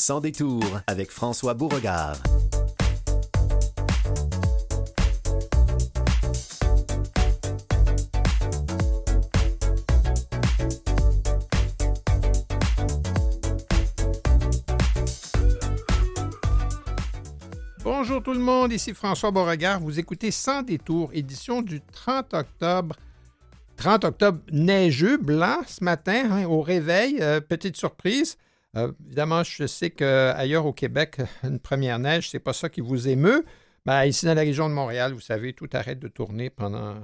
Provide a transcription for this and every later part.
Sans détour avec François Beauregard. Bonjour tout le monde, ici François Beauregard. Vous écoutez Sans détour, édition du 30 octobre 30 octobre neigeux, blanc ce matin, hein, au réveil. Euh, petite surprise. Euh, évidemment, je sais qu'ailleurs au Québec, une première neige, c'est pas ça qui vous émeut. Ben, ici, dans la région de Montréal, vous savez, tout arrête de tourner pendant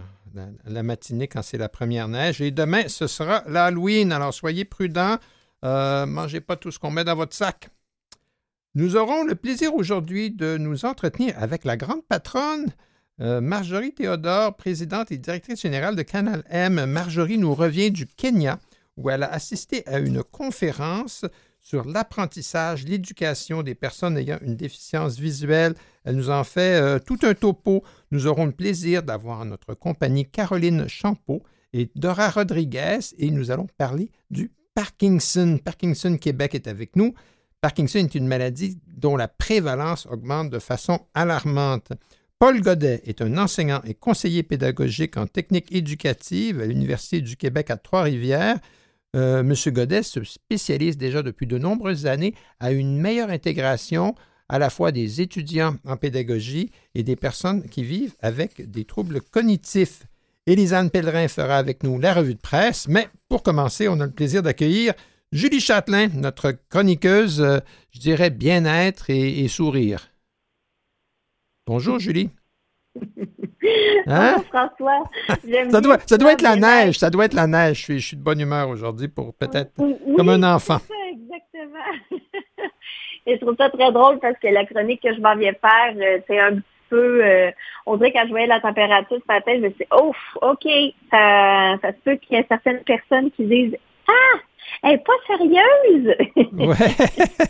la, matinée quand c'est la première neige. Et demain, ce sera l'Halloween. Alors, soyez prudents. Euh, mangez pas tout ce qu'on met dans votre sac. Nous aurons le plaisir aujourd'hui de nous entretenir avec la grande patronne euh, Marjorie Théodore, présidente et directrice générale de Canal M. Marjorie nous revient du Kenya, où elle a assisté à une conférence sur l'apprentissage, l'éducation des personnes ayant une déficience visuelle. Elle nous en fait euh, tout un topo. Nous aurons le plaisir d'avoir notre compagnie Caroline Champeau et Dora Rodriguez et nous allons parler du Parkinson. Parkinson Québec est avec nous. Parkinson est une maladie dont la prévalence augmente de façon alarmante. Paul Godet est un enseignant et conseiller pédagogique en technique éducative à l'Université du Québec à Trois-Rivières. Euh, M. Godet se spécialise déjà depuis de nombreuses années à une meilleure intégration à la fois des étudiants en pédagogie et des personnes qui vivent avec des troubles cognitifs. Élisane Pellerin fera avec nous la revue de presse, mais pour commencer, on a le plaisir d'accueillir Julie Châtelain, notre chroniqueuse, euh, je dirais bien-être et sourire. Bonjour, Julie. Hein? Bonjour, François. ça doit, ça doit être la neige. Ça doit être la neige. Je suis, je suis de bonne humeur aujourd'hui pour peut-être comme un enfant. exactement. Et je trouve ça très drôle parce que la chronique que je m'en viens faire, euh, c'est un petit peu, euh, on dirait quand je voyais la température ce matin, je me suis dit, ouf, OK, ça, ça se peut qu'il y ait certaines personnes qui disent, ah, elle n'est pas sérieuse.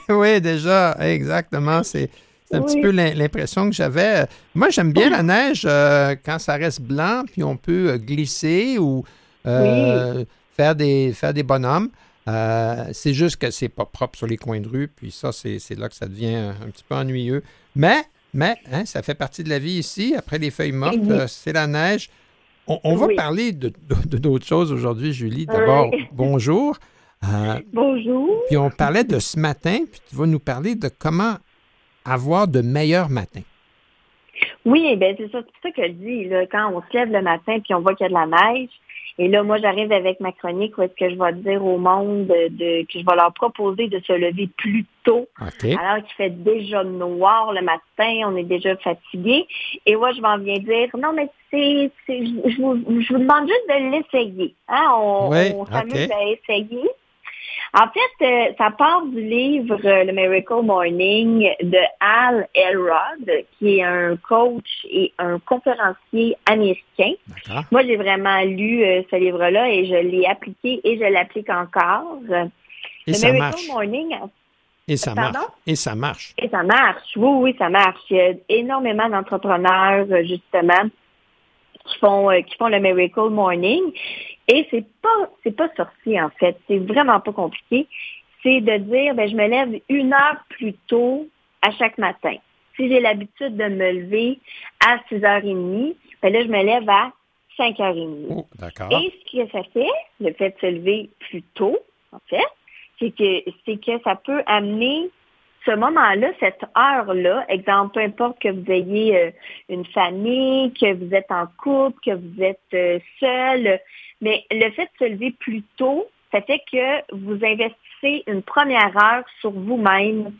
oui, ouais, déjà, exactement. C'est, c'est un petit peu l'impression que j'avais. Moi, j'aime bien la neige euh, quand ça reste blanc, puis on peut euh, glisser ou euh, faire, des, faire des bonhommes. c'est juste que c'est pas propre sur les coins de rue, puis ça, c'est là que ça devient un, petit peu ennuyeux. Mais, mais hein, ça fait partie de la vie ici. Après les feuilles mortes, c'est la neige. On, va parler de d'autres choses aujourd'hui, Julie. D'abord, bonjour. bonjour. Puis on parlait de ce matin, puis tu vas nous parler de comment avoir de meilleurs matins. Oui, ben c'est ça, c'est ça que je dis. Là, quand on se lève le matin puis on voit qu'il y a de la neige, et là, moi, j'arrive avec ma chronique où est-ce que je vais dire au monde de, que je vais leur proposer de se lever plus tôt. Alors qu'il fait déjà noir le matin, on est déjà fatigué. Et moi, je m'en viens dire, non, mais c'est, je, vous, je vous demande juste de l'essayer. Hein? On, on s'amuse à essayer. En fait, euh, ça part du livre euh, Le Miracle Morning de Al Elrod, qui est un coach et un conférencier américain. Moi, j'ai vraiment lu euh, ce livre-là et je l'ai appliqué et je l'applique encore. Et Le Miracle Morning. Et ça marche. Et ça marche. Et ça marche. Oui, oui, ça marche. Il y a énormément d'entrepreneurs, justement, qui font, qui font le Miracle Morning. Et c'est pas, c'est pas sorcier, en fait. C'est vraiment pas compliqué. C'est de dire, ben, je me lève une heure plus tôt à chaque matin. Si j'ai l'habitude de me lever à 6h30, ben là, je me lève à 5h30. Oh, d'accord. Et ce que ça fait, le fait de se lever plus tôt, en fait, c'est que, c'est que ça peut amener ce moment-là, cette heure-là, exemple, peu importe que vous ayez euh, une famille, que vous êtes en couple, que vous êtes euh, seul, mais le fait de se lever plus tôt, ça fait que vous investissez une première heure sur vous-même,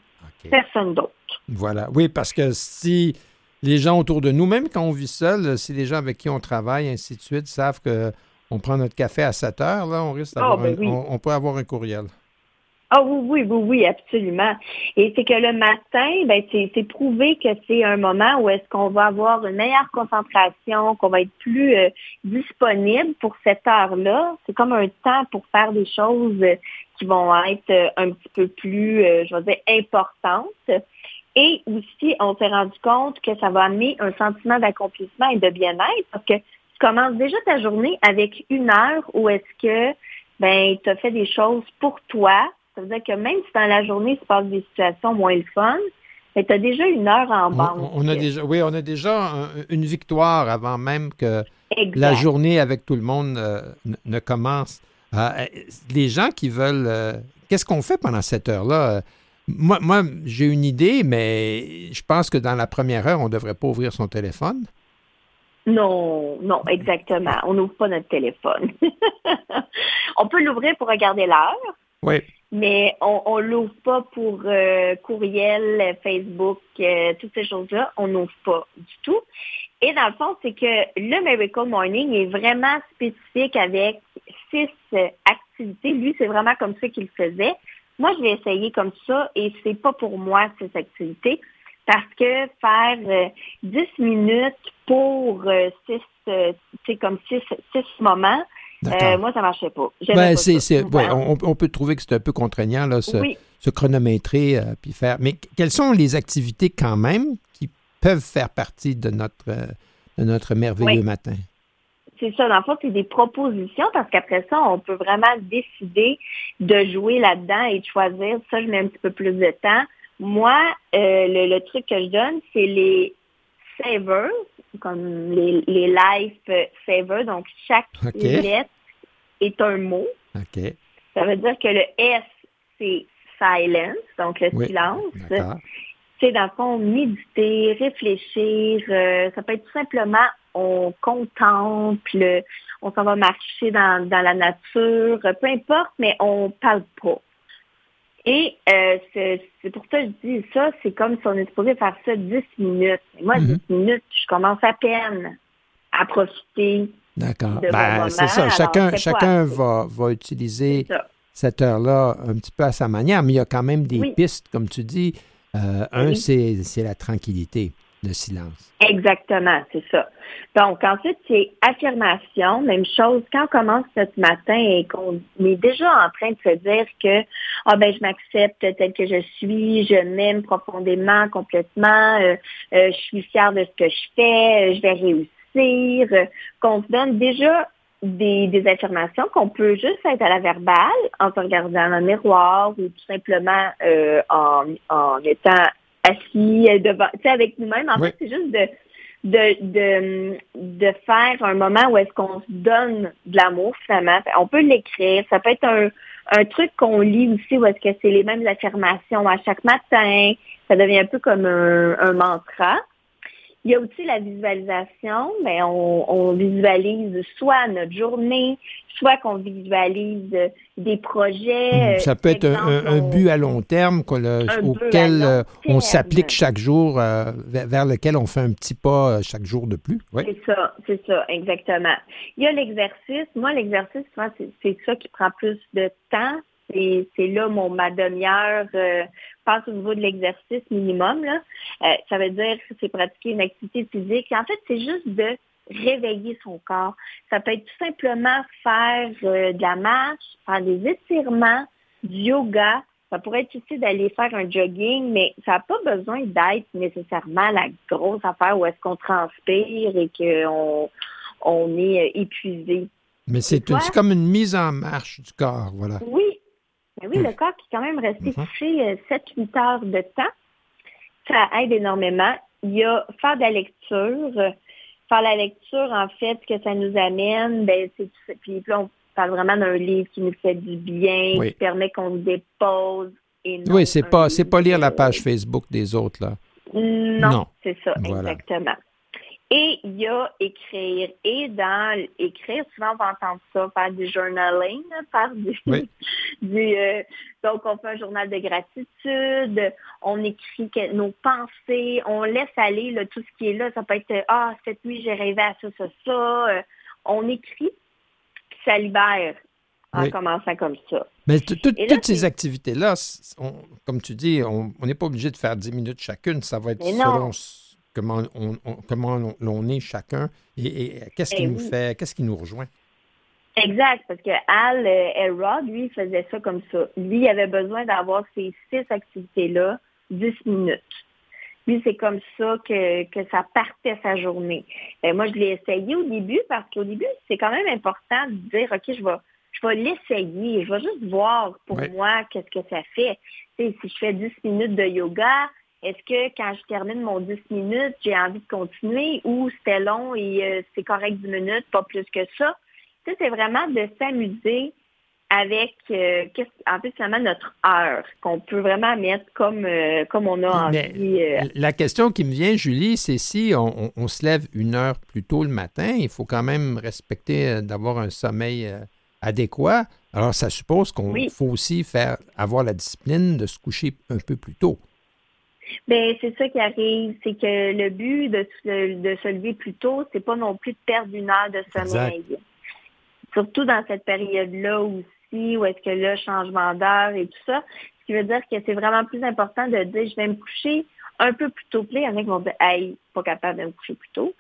personne d'autre. Voilà. Oui, parce que si les gens autour de nous, même quand on vit seul, si les gens avec qui on travaille, ainsi de suite, savent qu'on prend notre café à 7 heures, là, on risque ah, d'avoir ben on peut avoir un courriel. Ah oui, oui, oui, oui, absolument. Et c'est que le matin, ben, c'est prouvé que c'est un moment où est-ce qu'on va avoir une meilleure concentration, qu'on va être plus euh, disponible pour cette heure-là. C'est comme un temps pour faire des choses qui vont être euh, un petit peu plus, euh, je vais dire, importantes. Et aussi, on s'est rendu compte que ça va amener un sentiment d'accomplissement et de bien-être parce que tu commences déjà ta journée avec une heure où est-ce que ben, tu as fait des choses pour toi, Ça veut dire que même si dans la journée, il se passe des situations moins le fun, mais tu as déjà une heure en banque. On, a déjà, oui, on a déjà une victoire avant même que Exact. la journée avec tout le monde euh, ne- commence. Euh, les gens qui veulent... euh, Qu'est-ce qu'on fait pendant cette heure-là? Moi, moi j'ai une idée, mais je pense que dans la première heure, on ne devrait pas ouvrir son téléphone. Non, non, exactement. On n'ouvre pas notre téléphone. on peut l'ouvrir pour regarder l'heure, Oui. Mais on ne l'ouvre pas pour euh, courriel, Facebook, euh, toutes ces choses-là. On n'ouvre pas du tout. Et dans le fond, c'est que le Miracle Morning est vraiment spécifique avec six euh, activités. Lui, c'est vraiment comme ça qu'il faisait. Moi, je vais essayer comme ça et c'est pas pour moi ces activités parce que faire euh, 10 minutes pour euh, six, euh, c'est comme six, six moments. Euh, moi, ça marchait pas. Ben, ouais, on, on peut trouver que c'est un peu contraignant, là, se, Oui, se chronométrer euh, puis faire. Mais quelles sont les activités quand même qui peuvent faire partie de notre, euh, de notre merveilleux Oui. matin? c'est ça. Dans le fond, c'est des propositions parce qu'après ça, on peut vraiment décider de jouer là-dedans et de choisir. Ça, je mets un petit peu plus de temps. Moi, le, le truc que je donne, c'est les savers, comme les, les life savers. Donc, chaque lettre est un mot. Ça veut dire que le S, c'est silence, donc le Oui. silence. C'est dans le fond, méditer, réfléchir. euh, ça peut être tout simplement, on contemple, on s'en va marcher dans, dans la nature, peu importe, mais on parle pas. Et euh, c'est pour ça que je dis ça, c'est comme si on est supposé faire ça 10 minutes. Et moi, Mhm. 10 minutes, je commence à peine à profiter. D'accord. Ben, c'est ça. alors Chacun, va, va utiliser cette heure-là un petit peu à sa manière, mais il y a quand même des Oui. pistes, comme tu dis. Euh, un, Oui. c'est la tranquillité, le silence. Exactement, c'est ça. Donc, ensuite, c'est affirmation. Même chose, quand on commence notre matin et qu'on est déjà en train de se dire que ah ben je m'accepte tel que je suis, je m'aime profondément, complètement, euh, euh, je suis fière de ce que je fais, euh, je vais réussir, qu'on se donne déjà des, affirmations qu'on peut juste être à la verbale en se regardant dans le miroir ou tout simplement en, en étant assis euh, devant, tu sais, avec nous-mêmes. En Oui. fait, c'est juste de, de, de, de faire un moment où est-ce qu'on se donne de l'amour, finalement. On peut l'écrire. Ça peut être un, un truc qu'on lit aussi où est-ce que c'est les mêmes affirmations à chaque matin. Ça devient un peu comme un, un mantra. Il y a aussi la visualisation, mais on, on visualise soit notre journée, soit qu'on visualise euh, des projets. euh, Ça peut être un, but à long terme le- auquel long euh, on s'applique chaque jour, euh, vers, vers lequel on fait un petit pas euh, chaque jour de plus. Oui. C'est ça, c'est ça, exactement. Il y a l'exercice. Moi, l'exercice, c'est ça qui prend plus de temps. C'est là mon ma demi-heure euh, passe au niveau de l'exercice minimum. Là. Euh, ça veut dire que c'est pratiquer une activité physique. En fait, c'est juste de réveiller son corps. Ça peut être tout simplement faire euh, de la marche, faire des étirements, du yoga. Ça pourrait être aussi d'aller faire un jogging, mais ça n'a pas besoin d'être nécessairement la grosse affaire où est-ce qu'on transpire et qu'on on est euh, épuisé. Mais c'est comme une mise en marche du corps, voilà. Oui, mais oui, le corps qui est quand même resté couché 7-8 heures de temps, ça aide énormément. Il y a faire de la lecture. Faire la lecture, en fait, ce que ça nous amène, ben, c'est puis là, on parle vraiment d'un livre qui nous fait du bien, Oui. qui permet qu'on se dépose. Et non Oui, c'est pas c'est pas lire la page Facebook des autres là. Non, Non. c'est ça, Voilà. exactement. Et il y a écrire. Et dans écrire, souvent on va entendre ça, faire du journaling, faire du, Oui. du, euh, donc on fait un journal de gratitude, on écrit nos pensées, on laisse aller là, tout ce qui est là. Ça peut être euh, ah cette nuit j'ai rêvé à ça, ça, ça. Euh, on écrit, puis ça libère en Oui. commençant comme ça. Mais t- toutes ces activités-là, comme tu dis, on n'est pas obligé de faire 10 minutes chacune. Ça va être selon comment on, on- comment on, l'on est chacun et, et qu'est-ce qui Eh nous oui. fait, qu'est-ce qui nous rejoint? Exact, parce que Al euh, Elrod, lui, faisait ça comme ça. Lui, il avait besoin d'avoir ces six activités-là, 10 minutes. Lui, c'est comme ça que, que ça partait sa journée. Ben, moi, je l'ai essayé au début parce qu'au début, c'est quand même important de dire, OK, je vais je vais l'essayer. Je vais juste voir pour moi qu'est-ce que ça fait. si je fais 10 minutes de yoga, est-ce que quand je termine mon 10 minutes, j'ai envie de continuer ou c'était long et euh, c'est correct 10 minutes, pas plus que ça? c'est vraiment de s'amuser avec, euh, en fait, finalement, notre heure qu'on peut vraiment mettre comme, euh, comme on a envie. La question qui me vient, Julie, c'est si on, se lève une heure plus tôt le matin, il faut quand même respecter d'avoir un sommeil adéquat. Alors, ça suppose qu'on faut aussi faire avoir la discipline de se coucher un peu plus tôt. Bien, c'est ça qui arrive, c'est que le but de, de, se lever plus tôt, c'est pas non plus de perdre une heure de sommeil. Surtout dans cette période-là aussi, où est-ce que le changement d'heure et tout ça, ce qui veut dire que c'est vraiment plus important de dire, je vais me coucher un peu plus tôt. Puis il y en a qui vont dire, hey, pas capable de me coucher plus tôt.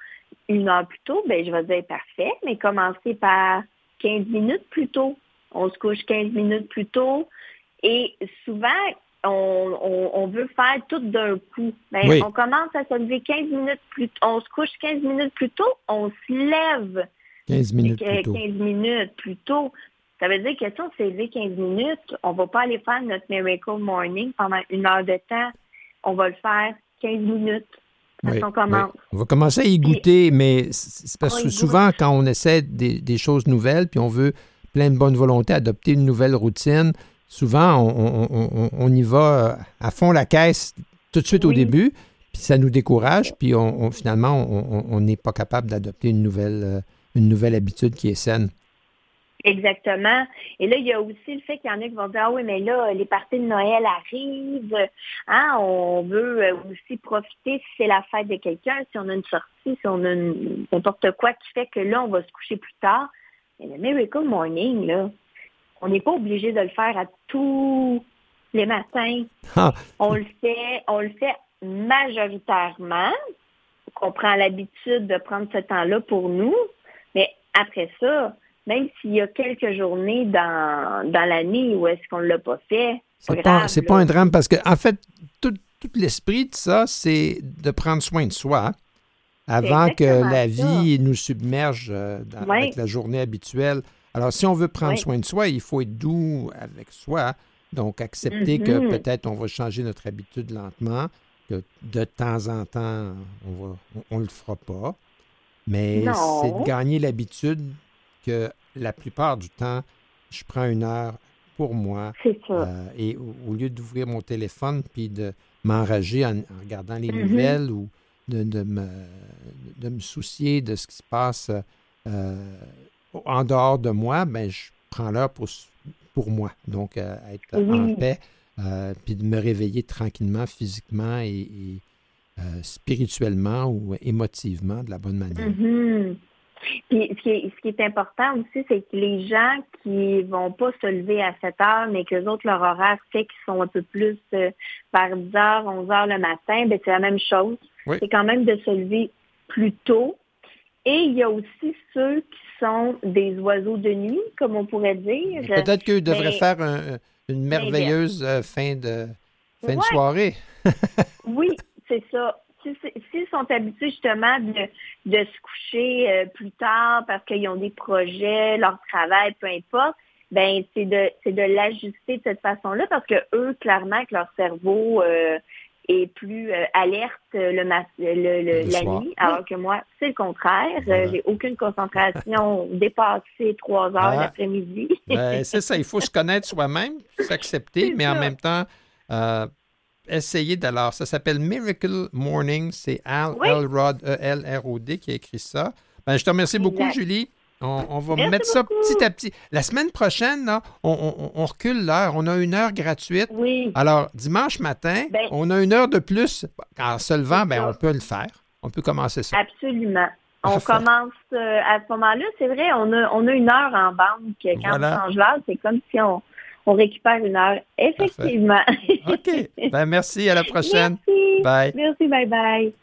Une heure plus tôt, ben je vais dire parfait, mais commencer par 15 minutes plus tôt. On se couche 15 minutes plus tôt. Et souvent, on, veut faire tout d'un coup. Ben, on commence à se lever 15 minutes plus tôt. On se couche 15 minutes plus tôt, on se lève 15 minutes, plus, tôt. 15 minutes plus tôt. Ça veut dire que si on s'est levé 15 minutes, on ne va pas aller faire notre Miracle Morning pendant une heure de temps. On va le faire 15 minutes. on, commence. on va commencer à y goûter, mais c'est parce que souvent, quand on essaie des, des, choses nouvelles, puis on veut plein de bonne volonté, adopter une nouvelle routine, souvent, on, y va euh, à fond la caisse tout de suite au début, puis ça nous décourage, puis on, finalement, on n'est pas capable d'adopter une nouvelle, euh, une nouvelle habitude qui est saine. Exactement. Et là, il y a aussi le fait qu'il y en a qui vont dire, ah oui, mais là, les parties de Noël arrivent, hein, on veut euh, aussi profiter si c'est la fête de quelqu'un, si on a une sortie, si on a n'importe quoi qui fait que là, on va se coucher plus tard. Mais le Miracle Morning, là, on n'est pas obligé de le faire à tous les matins. Ah. On le fait, on le fait majoritairement. On prend l'habitude de prendre ce temps-là pour nous. Mais après ça, même s'il y a quelques journées dans, dans l'année où est-ce qu'on ne l'a pas fait, c'est pas, pas un drame parce que, en fait, tout, l'esprit de ça, c'est de prendre soin de soi avant que la vie nous submerge euh, avec la journée habituelle. Alors, si on veut prendre soin de soi, il faut être doux avec soi. Donc, accepter que mm-hmm. peut-être on va changer notre habitude lentement, que de temps en temps, on ne le fera pas. Mais c'est de gagner l'habitude que la plupart du temps, je prends une heure pour moi. Euh, et au, lieu d'ouvrir mon téléphone puis de m'enrager en, regardant les mm-hmm. nouvelles ou de, me, de me soucier de ce qui se passe euh, en dehors de moi, ben, je prends l'heure pour, pour moi. Donc, euh, être en paix, euh, puis de me réveiller tranquillement, physiquement et, euh, spirituellement ou émotivement de la bonne manière. Mm-hmm. Puis, ce qui, est, important aussi, c'est que les gens qui vont pas se lever à 7 heures, mais que les autres, leur horaire fait qu'ils sont un peu plus vers 10 heures, 11 heures le matin, ben c'est la même chose. C'est quand même de se lever plus tôt. Et il y a aussi ceux qui sont des oiseaux de nuit, comme on pourrait dire. Peut-être qu'eux devraient faire une merveilleuse euh, fin de, fin de soirée. oui, c'est ça. S'ils sont habitués justement de, de se coucher euh, plus tard parce qu'ils ont des projets, leur travail, peu importe, ben c'est de de l'ajuster de cette façon-là parce que eux, clairement, que leur cerveau euh, est plus euh, alerte le, le, la nuit, alors que moi, c'est le contraire. Euh, j'ai aucune concentration dépassée trois heures ah. l'après-midi. ben, c'est ça, il faut se connaître soi-même, s'accepter, mais en même temps, euh, essayer d'alors. Ça s'appelle Miracle Morning. C'est Al Elrod, E-L-R-O-D, qui a écrit ça. Ben, je te remercie beaucoup, Julie. On, va mettre ça petit à petit. La semaine prochaine, on, recule l'heure. On a une heure gratuite. Oui. Alors, dimanche matin, ben, on a une heure de plus. En se levant, ben, on peut le faire. On peut commencer ça. Absolument. On commence euh, à ce moment-là. C'est vrai, on a, on a une heure en banque. Quand on change l'heure, c'est comme si on, récupère une heure. Effectivement. OK. Ben, merci. À la prochaine. Merci. Bye. Merci. Bye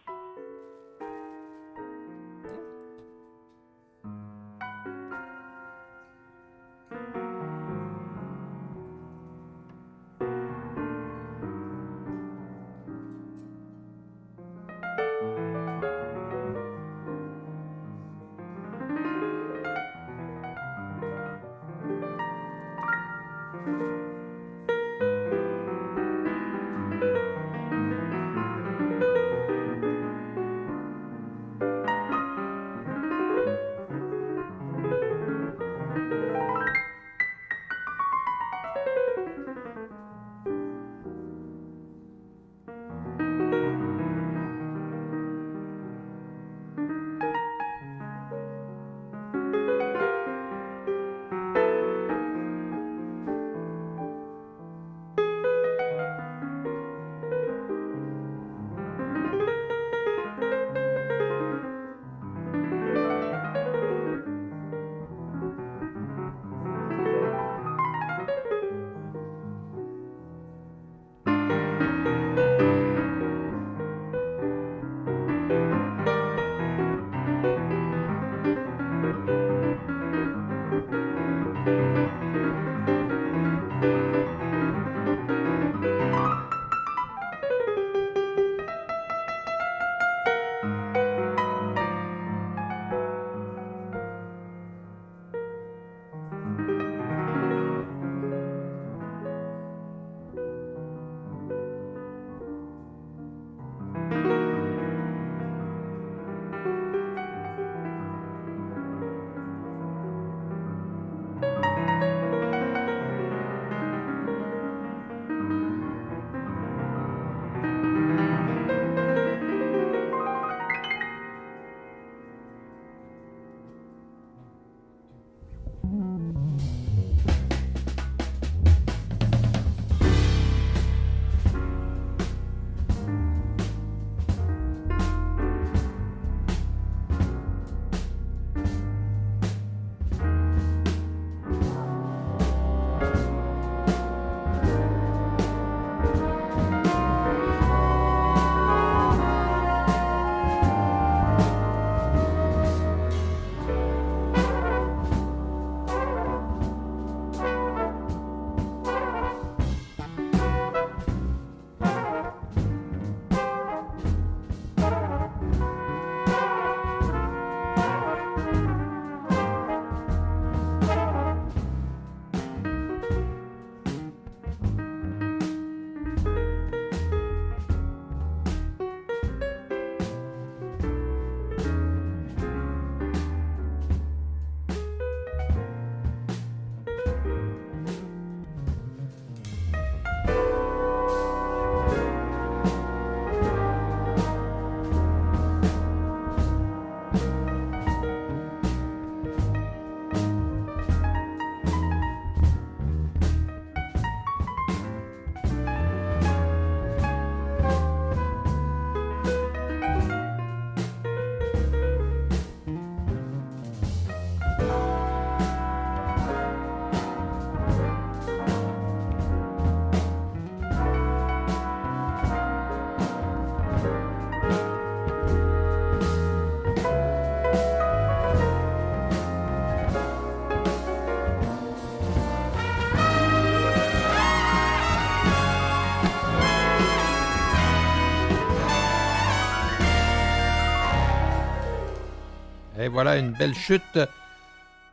voilà une belle chute.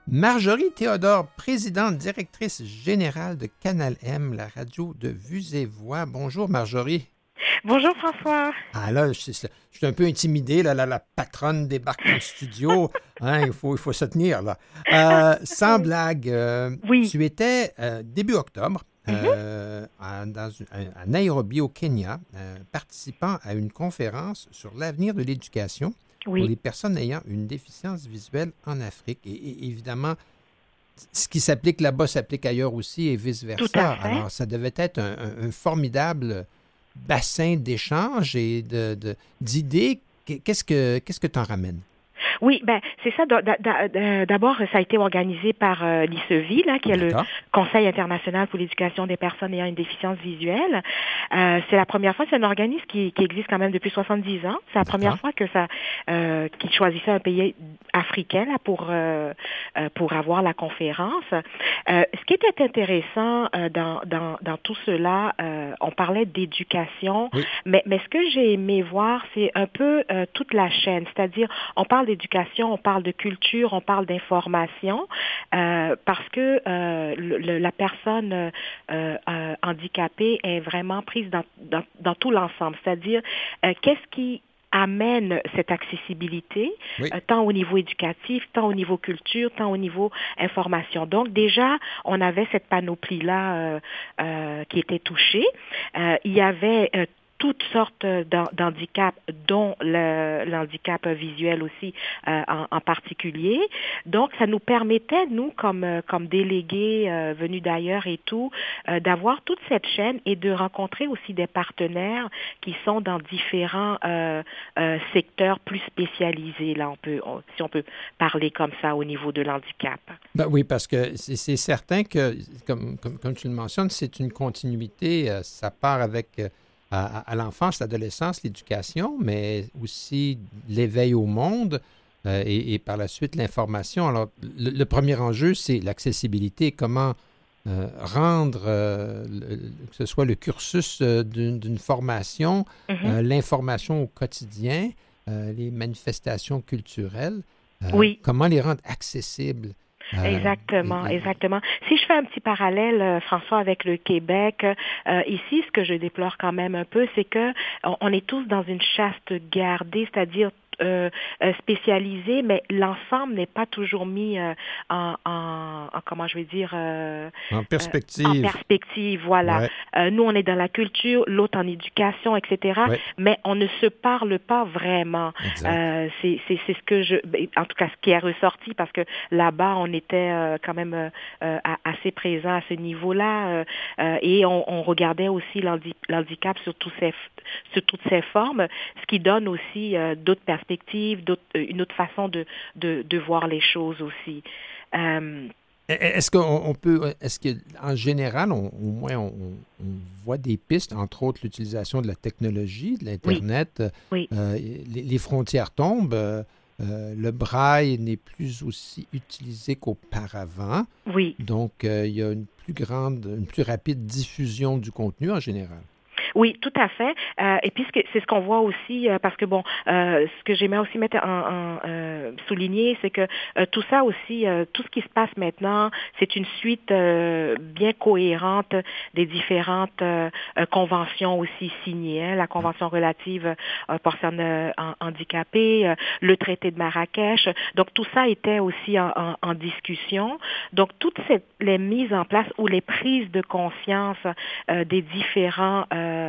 Marjorie Théodore, présidente directrice générale de Canal M, la radio de Vues et Voix. Bonjour Marjorie. Bonjour François. Ah là, je, suis un peu intimidé, là, la, patronne débarque dans le studio. Hein, il, faut, il faut se tenir là. Euh, sans blague, euh, oui. tu étais euh, début octobre Mhm. dans, à Nairobi au Kenya, participant à une conférence sur l'avenir de l'éducation pour les personnes ayant une déficience visuelle en Afrique. Et, et évidemment, ce qui s'applique là-bas s'applique ailleurs aussi et vice-versa. Alors, ça devait être un, un- un formidable bassin d'échanges et de- de- d'idées. Qu'est-ce que qu'est-ce que t'en ramènes? Oui, ben c'est ça. d'a- d'a- d'a- D'abord, ça a été organisé par euh, l'ICEVI, là, qui est le. Conseil international pour l'éducation des personnes ayant une déficience visuelle. Euh, c'est la première fois, c'est un organisme qui, qui existe quand même depuis 70 ans. C'est la première fois que ça, euh, qu'il choisissait un pays africain là, pour euh, euh, pour avoir la conférence. Euh, ce qui était intéressant euh, dans, dans dans tout cela, euh, on parlait d'éducation, Oui. mais mais ce que j'ai aimé voir, c'est un peu euh, toute la chaîne, c'est-à-dire on parle d'éducation, on parle de culture, on parle d'information, euh, parce que euh, le- la personne euh, euh, handicapée est vraiment prise dans, dans, dans tout l'ensemble, c'est-à-dire euh, qu'est-ce qui amène cette accessibilité, Oui. euh, tant au niveau éducatif, tant au niveau culture, tant au niveau information? Donc déjà, on avait cette panoplie-là euh, euh, qui était touchée. Euh, il y avait euh, toutes sortes d'han- d'handicaps, dont l'handicap visuel aussi euh, en, particulier. Donc, ça nous permettait, nous, comme, euh, comme délégués euh, venus d'ailleurs et tout, euh, d'avoir toute cette chaîne et de rencontrer aussi des partenaires qui sont dans différents euh, euh, secteurs plus spécialisés. Là, on peut, si on peut parler comme ça au niveau de l'handicap. Ben oui, parce que c'est certain que, comme, comme, comme tu le mentionnes, c'est une continuité. ça part avec à, à l'enfance, l'adolescence, l'éducation, mais aussi l'éveil au monde euh, et, et par la suite l'information. Alors, le, le premier enjeu, c'est l'accessibilité. Comment euh, rendre euh, le- que ce soit le cursus d'une formation, Mhm. euh, l'information au quotidien, les manifestations culturelles, Oui. comment les rendre accessibles. Exactement, exactement. Si je fais un petit parallèle, euh, François, avec le Québec, euh, ici, ce que je déplore quand même un peu, c'est que on, on est tous dans une chaste gardée, c'est-à-dire euh, euh, spécialisée, mais l'ensemble n'est pas toujours mis euh, en, en, en- comment je vais dire, euh, En perspective. en perspective, voilà. Ouais. Euh, nous, on est dans la culture, l'autre en éducation, etc. Ouais. Mais on ne se parle pas vraiment. Euh, c'est ce que je, ben, en tout cas, ce qui est ressorti parce que là-bas, on était euh, quand même assez présent à ce niveau-là euh, euh, et on, on regardait aussi l'handi- l'handicap sur, tous ses, sur toutes ses formes, ce qui donne aussi euh, d'autres perspectives, euh, une autre façon de, de, de voir les choses aussi. Euh, E- Est-ce qu'on on peut, est-ce qu'en général, on- au moins, on, on voit des pistes, entre autres l'utilisation de la technologie, de l'Internet, Oui. euh, les, les frontières tombent, euh, le braille n'est plus aussi utilisé qu'auparavant, oui. donc euh, il y a une plus grande, une plus rapide diffusion du contenu en général. Oui, tout à fait. Euh, et puis c'est ce qu'on voit aussi, euh, parce que bon, euh, ce que j'aimerais aussi mettre en, en, euh, souligner, c'est que euh, tout ça aussi, euh, tout ce qui se passe maintenant, c'est une suite bien cohérente des différentes conventions aussi signées. hein. la convention relative aux personnes handicapées, le traité de Marrakech. Donc tout ça était aussi en, en- en discussion. Donc toutes ces, les mises en place ou les prises de conscience des différents euh,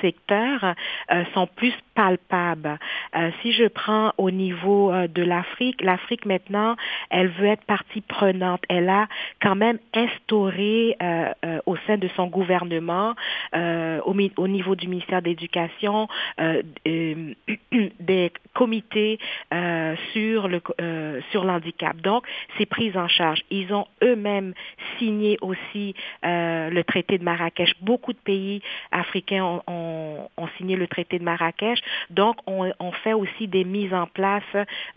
secteurs euh, sont plus palpables. Euh, si je prends au niveau euh, de l'Afrique, l'Afrique maintenant, elle veut être partie prenante. Elle a quand même instauré euh, euh, au sein de son gouvernement, euh, au, niveau du ministère de l'Éducation, euh, euh, des comités euh, sur euh, sur l'handicap. Donc, c'est pris en charge. Ils ont eux-mêmes signé aussi euh, le traité de Marrakech. Beaucoup de pays ont, ont- signé le traité de Marrakech. Donc, on, fait aussi des mises en place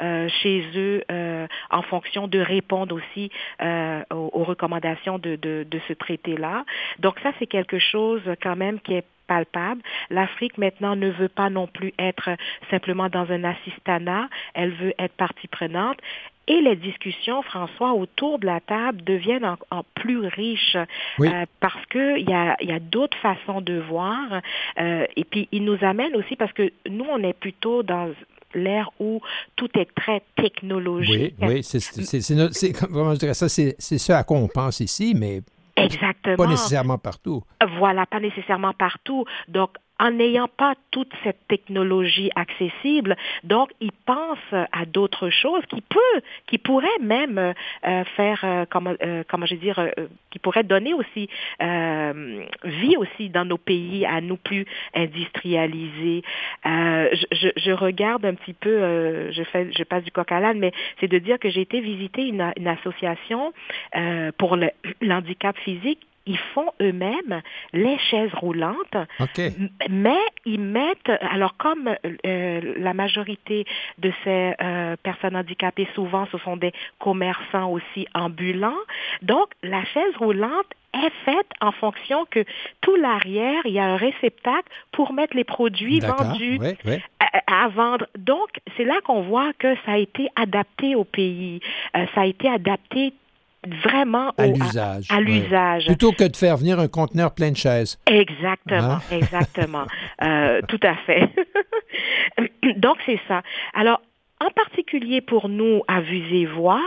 euh, chez eux euh, en fonction de répondre aussi euh, aux, recommandations de, de, de ce traité-là. Donc, ça, c'est quelque chose quand même qui est palpable. L'Afrique maintenant ne veut pas non plus être simplement dans un assistanat, elle veut être partie prenante. Et les discussions, François, autour de la table deviennent en, plus riches euh, parce qu'il y a, y a d'autres façons de voir. Euh, et puis, il nous amène aussi parce que nous, on est plutôt dans l'ère où tout est très technologique. Oui, oui, c'est, comment je dirais ça, c'est, ce à quoi on pense ici, mais Exactement. Pas nécessairement partout. Voilà, pas nécessairement partout. Donc, en n'ayant pas toute cette technologie accessible. Donc, ils pensent à d'autres choses qui peut, qui pourraient même euh, faire, euh, comment, euh, comment je veux dire, qui pourraient donner aussi vie aussi dans nos pays à nous plus industrialisés. Je, regarde un petit peu, je passe du coq à l'âne, mais c'est de dire que j'ai été visiter une, une association pour l'handicap physique ils font eux-mêmes les chaises roulantes, mais ils mettent, alors comme euh, la majorité de ces euh, personnes handicapées, souvent ce sont des commerçants aussi ambulants, donc la chaise roulante est faite en fonction que tout l'arrière, il y a un réceptacle pour mettre les produits vendus À, vendre. Donc, c'est là qu'on voit que ça a été adapté au pays. Euh, ça a été adapté vraiment à l'usage. À, l'usage. Plutôt que de faire venir un conteneur plein de chaises. Exactement, hein? exactement. Euh, tout à fait. Donc, c'est ça. Alors, en particulier pour nous à Vuser Voir,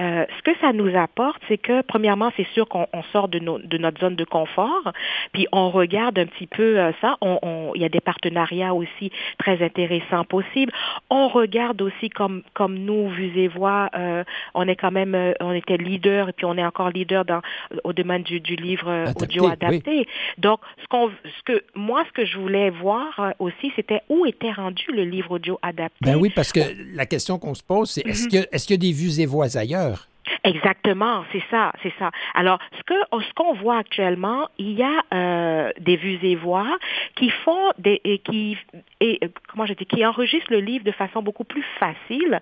euh, ce que ça nous apporte, c'est que premièrement, c'est sûr qu'on sort de, de, notre zone de confort, puis on regarde un petit peu euh, ça. On, il y a des partenariats aussi très intéressants possibles. On regarde aussi comme comme nous Vuser Voir, euh, on est quand même, euh, on était leader et puis on est encore leader dans au domaine du, du livre audio adapté. Donc, ce qu'on, ce que moi, ce que je voulais voir aussi, c'était où était rendu le livre audio adapté. Ben oui, parce que la question qu'on se pose, c'est est-ce mhm. qu'il y, a des vues et voix ailleurs? Exactement, c'est ça, c'est ça. Alors, ce que ce qu'on voit actuellement, il y a euh, des vues et voix qui font des et qui et comment je dis qui enregistrent le livre de façon beaucoup plus facile.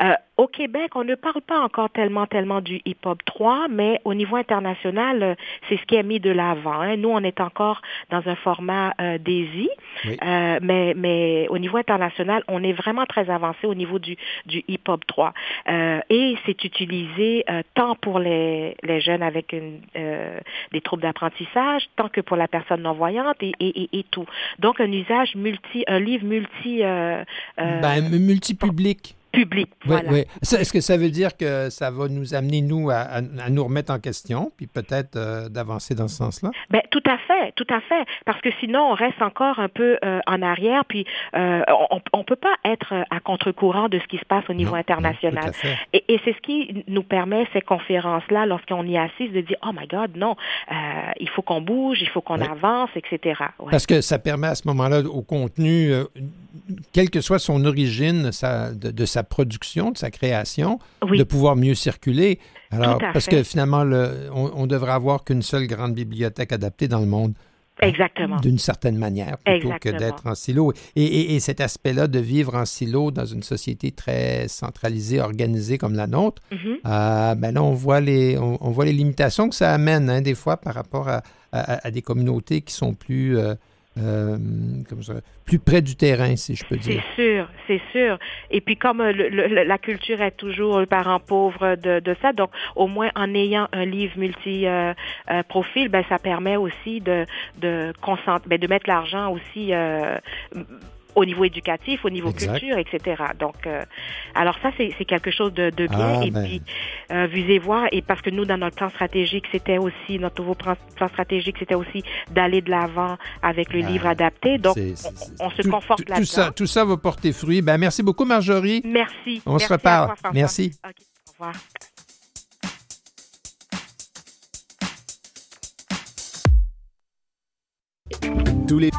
Euh, au Québec, on ne parle pas encore tellement tellement du hip-hop 3, mais au niveau international, c'est ce qui est mis de l'avant. Hein. Nous, on est encore dans un format euh, Daisy, euh, mais mais au niveau international, on est vraiment très avancé au niveau du du hip-hop 3 euh, et c'est utilisé euh, tant pour les, jeunes avec euh, des troubles d'apprentissage, tant que pour la personne non-voyante et, tout. Donc, un usage multi, un livre multi... Euh, ben, multi-public public. Voilà. Oui, Est-ce que ça veut dire que ça va nous amener, nous, à, nous remettre en question, puis peut-être euh, d'avancer dans ce sens-là? Ben, tout à fait, tout à fait. Parce que sinon, on reste encore un peu euh, en arrière, puis euh, on ne peut pas être à contre-courant de ce qui se passe au niveau international. et, et c'est ce qui nous permet, ces conférences-là, lorsqu'on y assiste, de dire, oh my God, non, il faut qu'on bouge, il faut qu'on avance, etc. Parce que ça permet à ce moment-là au contenu, quelle que soit son origine sa, de sa production, de sa création, de pouvoir mieux circuler. Alors, parce que finalement, le, on, devrait avoir qu'une seule grande bibliothèque adaptée dans le monde. Exactement. D'une certaine manière, plutôt que d'être en silo. Et, cet aspect-là de vivre en silo dans une société très centralisée, organisée comme la nôtre, euh, ben là, on voit, les, on, voit les limitations que ça amène, hein, des fois, par rapport à, des communautés qui sont plus... Euh, euh, comme ça, plus près du terrain, si je peux dire. C'est sûr, c'est sûr. Et puis comme euh, le, la culture est toujours le parent pauvre de, de, ça, donc au moins en ayant un livre multi-profil, euh, ben, ça permet aussi de, de, ben, de mettre l'argent aussi au niveau éducatif, au niveau culture, etc. Donc, euh, alors ça, c'est quelque chose de, de bien. Ah, et ben. puis, euh, visez voir, et parce que nous, dans notre plan stratégique, c'était aussi, notre nouveau plan, stratégique, c'était aussi d'aller de l'avant avec le ah, livre adapté. Donc, on, se conforte là-dedans. Tout ça, tout ça va porter fruit. Ben, merci beaucoup, Marjorie. Merci. On se reparle. merci. au revoir. Tous les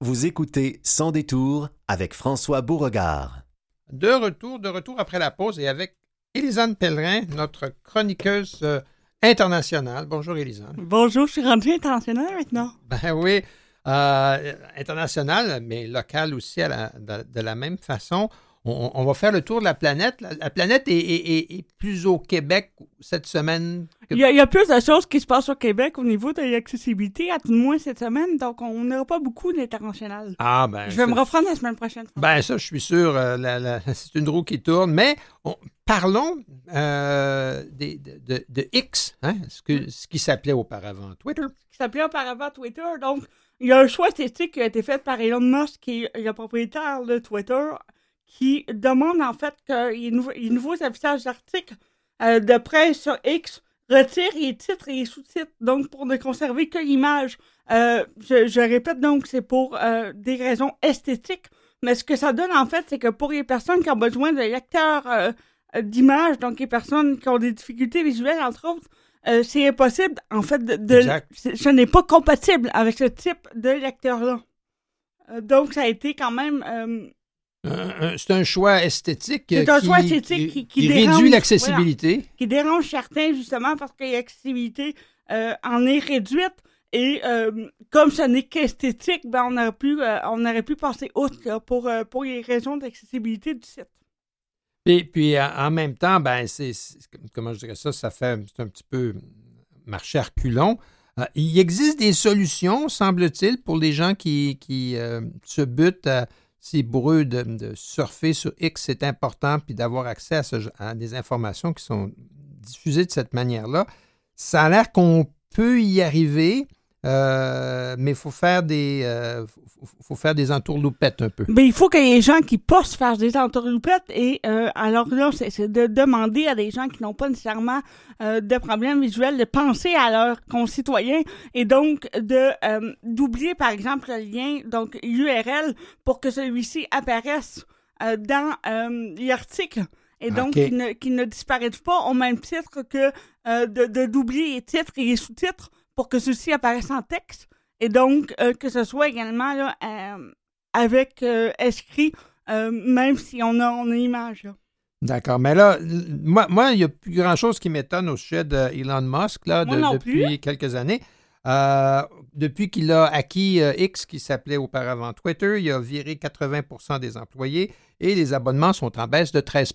vous écoutez Sans détour avec François Beauregard. De retour, de retour après la pause et avec Élisane Pellerin, notre chroniqueuse euh, internationale. Bonjour Élisane. Bonjour, je suis rendue internationale maintenant. Ben oui, euh, internationale, mais locale aussi de, la même façon. On, on va faire le tour de la planète. La, la planète est, est- est- est plus au Québec cette semaine. que- Il y, a, il y a plus de choses qui se passent au Québec au niveau de l'accessibilité, à tout le moins cette semaine, donc on n'aura pas beaucoup d'international. Ah, ben. Je vais ça- me reprendre la semaine prochaine. Ben, ça, je suis sûr, euh, la- la- c'est une roue qui tourne. Mais on- parlons euh, des- de, de- de X, hein, ce, que- ce qui s'appelait auparavant Twitter. qui s'appelait auparavant Twitter. Donc, il y a un choix esthétique qui a été fait par Elon Musk, qui est le propriétaire de Twitter, qui demande en fait que les, nouveaux- les nouveaux affichages d'articles euh, de presse sur X retirent les titres et les sous-titres, donc pour ne conserver que l'image. Euh, je, je répète donc, c'est pour euh, des raisons esthétiques, mais ce que ça donne en fait, c'est que pour les personnes qui ont besoin de lecteurs d'images, donc les personnes qui ont des difficultés visuelles, entre autres, c'est impossible, en fait, de, de- ce n'est pas compatible avec ce type de lecteur-là. Donc, ça a été quand même... euh, C'est un choix esthétique. C'est euh, un qui- choix esthétique qui- qui réduit dérange, l'accessibilité. qui dérange certains, justement, parce que l'accessibilité euh, en est réduite. Et euh, comme ce n'est qu'esthétique, ben, on, aurait pu, euh, on aurait pu passer outre là, pour, euh, pour les raisons d'accessibilité du site. Et puis, en même temps, ben, c'est, comment je dirais ça, ça fait un petit peu marcher à reculons. Euh, il existe des solutions, semble-t-il, pour les gens qui, qui euh, se butent à, c'est pour eux de, surfer sur X, c'est important, puis d'avoir accès à, à des informations qui sont diffusées de cette manière-là. Ça a l'air qu'on peut y arriver, euh, mais il faut faire des euh, faut, faire des entourloupettes un peu. Mais il faut que les gens qui puissent faire des entourloupettes et euh, alors là, c'est de demander à des gens qui n'ont pas nécessairement euh, de problèmes visuels de penser à leurs concitoyens et donc de d'oublier par exemple le lien, donc l'URL, pour que celui-ci apparaisse dans l'article. Et donc, Ok. qu'il ne, qu'il ne disparaisse pas au même titre que euh, de de- d'oublier les titres et les sous-titres pour que ceux-ci apparaissent en texte. Et donc, euh, que ce soit également là, euh, avec inscrit, euh, même si on a, on a l'image. là. D'accord. Mais là, moi, moi, il n'y a plus grand-chose qui m'étonne au sujet d'Elon Musk là, de- depuis plus. quelques années. Euh, depuis qu'il a acquis euh, X, qui s'appelait auparavant Twitter, il a viré 80% des employés et les abonnements sont en baisse de 13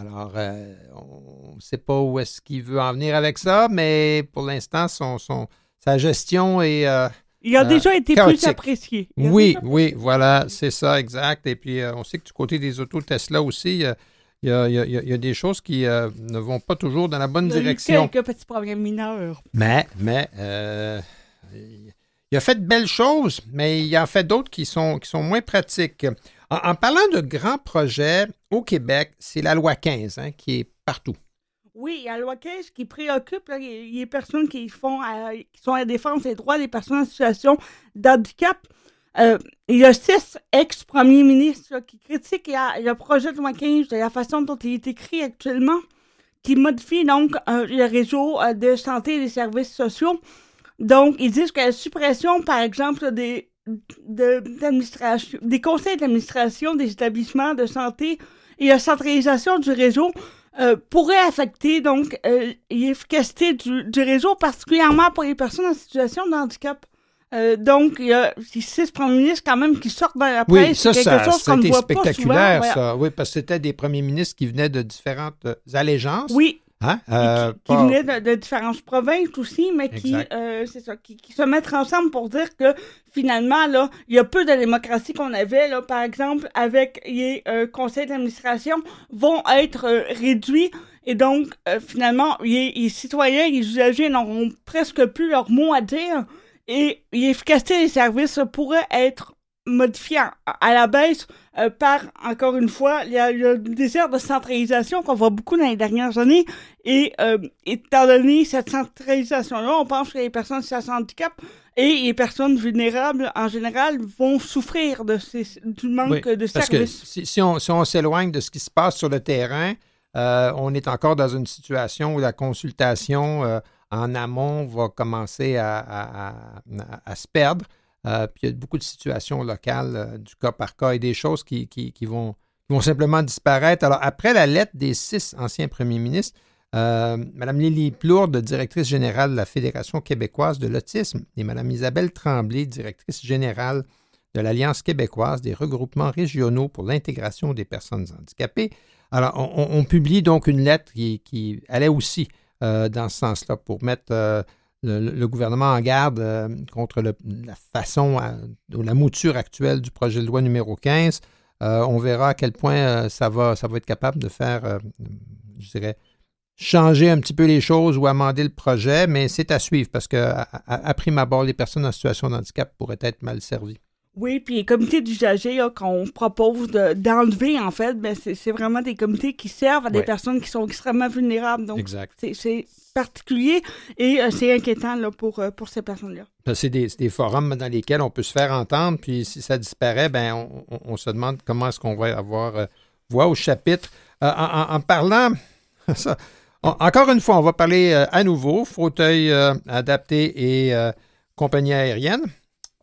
Alors, euh, on ne sait pas où est-ce qu'il veut en venir avec ça, mais pour l'instant, son, son- sa gestion est... euh, Il a Euh, déjà été chaotique. plus apprécié. A oui, oui, voilà, c'est ça, exact. Et puis, on sait que du côté des autos Tesla aussi, il y, a, il y a- il y a- y a des choses qui euh, ne vont pas toujours dans la bonne il a eu direction. quelques petits problèmes mineurs. Mais, mais, euh, il a fait de belles choses, mais il en fait d'autres qui sont, qui sont moins pratiques. En, en parlant de grands projets au Québec, c'est la loi 15 hein, qui est partout. Oui, la loi 15 qui préoccupe les, personnes qui font à- qui sont à la défense des droits des personnes en situation d'handicap. Euh, il y a six ex-premiers ministres qui critiquent le projet de loi 15 de la façon dont il est écrit actuellement, qui modifie donc euh, le réseau euh, de santé et des services sociaux. Donc, ils disent que la suppression, par exemple, des, de- d'administration, des conseils d'administration des établissements de santé et la centralisation du réseau euh, pourrait affecter donc euh, l'efficacité du, du réseau, particulièrement pour les personnes en situation de handicap. Euh, donc, il y a six premiers ministres quand même qui sortent dans la presse. Oui, ça, c'est ça, souvent. spectaculaire, ça. Oui, parce que c'était des premiers ministres qui venaient de différentes euh, allégeances. Oui, Hein? Euh, qui, qui pas- venaient de, de différentes provinces aussi, mais qui, euh, ça, qui, qui se mettent ensemble pour dire que finalement, là, il y a peu de démocratie qu'on avait, là, par exemple, avec les euh, conseils d'administration vont être euh, réduits. Et donc, euh, finalement, les, les citoyens, les usagers n'auront presque plus leur mot à dire. Et l'efficacité des services pourrait être modifiée à la baisse euh, par, encore une fois, il y a le désir de centralisation qu'on voit beaucoup dans les dernières années. Et euh, étant donné cette centralisation-là, on pense que les personnes de handicap et les personnes vulnérables, en général, vont souffrir de ces, du manque Oui, de Parce que services. si, si on, si on s'éloigne de ce qui se passe sur le terrain, euh, on est encore dans une situation où la consultation en amont va commencer à, à- à- à se perdre. Euh, puis il y a beaucoup de situations locales, euh, du cas par cas, et des choses qui, vont, simplement disparaître. Alors, après la lettre des six anciens premiers ministres, euh, Mme Lily Plourde, directrice générale de la Fédération québécoise de l'autisme, et Mme Isabelle Tremblay, directrice générale de l'Alliance québécoise des regroupements régionaux pour l'intégration des personnes handicapées. Alors, on, publie donc une lettre qui, allait aussi dans ce sens-là pour mettre euh, le, gouvernement en garde euh, contre la façon ou la mouture actuelle du projet de loi numéro 15. on verra à quel point ça, va, ça va être capable de faire, je dirais, changer un petit peu les choses ou amender le projet, mais c'est à suivre parce que, à, prime abord, les personnes en situation de handicap pourraient être mal servies. Oui, puis les comités d'usagers qu'on propose d'enlever, en fait, ben c'est vraiment des comités qui servent à des personnes qui sont extrêmement vulnérables. Donc, c'est particulier et euh, c'est inquiétant là, pour, euh, pour ces personnes-là. Ben, c'est des, des, forums dans lesquels on peut se faire entendre, puis si ça disparaît, ben on, on, se demande comment est-ce qu'on va avoir euh, voix au chapitre. En, en, parlant, ça, encore une fois, on va parler à nouveau fauteuil adapté et compagnie aérienne.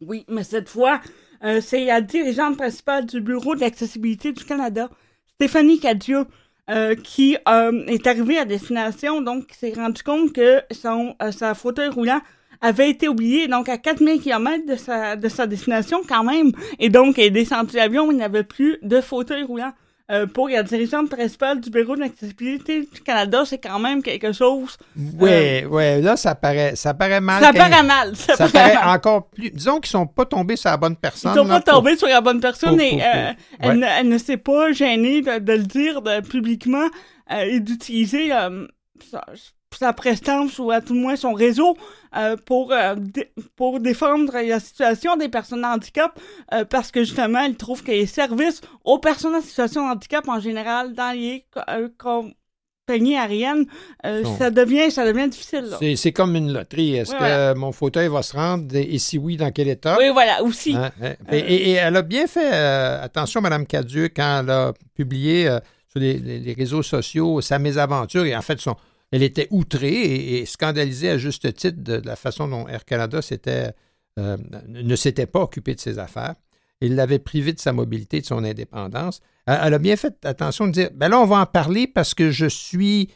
Oui, mais cette fois, euh, c'est la dirigeante principale du Bureau de l'accessibilité du Canada, Stéphanie Cadieux, euh, qui euh, est arrivée à destination, donc qui s'est rendu compte que son fauteuil roulant avait été oublié, donc à 4000 km de sa, de sa destination quand même, et donc elle est descendue l'avion, il n'avait plus de fauteuil roulant. Euh, pour la dirigeante principale du Bureau de l'accessibilité du Canada, c'est quand même quelque chose. Oui, euh, oui, là, ça paraît, ça paraît mal. Ça paraît mal. Ça, paraît, encore plus. Disons qu'ils sont pas tombés sur la bonne personne. Ils sont pas tombés sur la bonne personne et euh, elle, ne, s'est pas gênée de, le dire publiquement et d'utiliser sa prestance ou à tout le moins son réseau euh, pour, euh, pour défendre la situation des personnes en handicap euh, parce que justement, il trouve que les services aux personnes en situation de handicap en général dans les compagnies aériennes, ça, devient, ça devient difficile. C'est comme une loterie. Est-ce que mon fauteuil va se rendre? Et si oui, dans quel état? Oui, voilà, aussi. Hein, hein. Et, elle a bien fait attention, Mme Cadieux, quand elle a publié sur les, les, réseaux sociaux sa mésaventure et en fait son elle était outrée et, scandalisée à juste titre de, la façon dont Air Canada euh, ne s'était pas occupé de ses affaires. Il l'avait privé de sa mobilité, de son indépendance. Elle, a bien fait attention de dire, ben là, on va en parler parce que je suis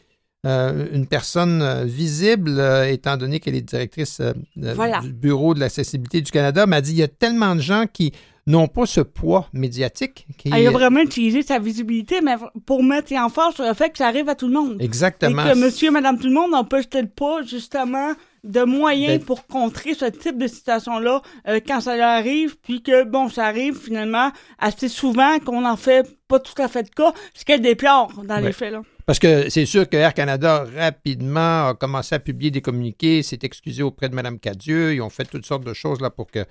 euh, une personne euh, visible, étant donné qu'elle est directrice du Bureau de l'accessibilité du Canada, m'a dit, il y a tellement de gens qui n'ont pas ce poids médiatique. Qui... Elle a vraiment utilisé sa visibilité, mais pour mettre en force sur le fait que ça arrive à tout le monde. Exactement. Et que monsieur et madame tout le monde n'ont peut-être pas, justement, de moyens ben- pour contrer ce type de situation-là euh, quand ça leur arrive, puis que, bon, ça arrive finalement assez souvent qu'on n'en fait pas tout à fait de cas, ce qu'elle déplore dans les faits. Là. Parce que c'est sûr que Air Canada, rapidement, a commencé à publier des communiqués, s'est excusé auprès de Mme Cadieux, ils ont fait toutes sortes de choses là pour que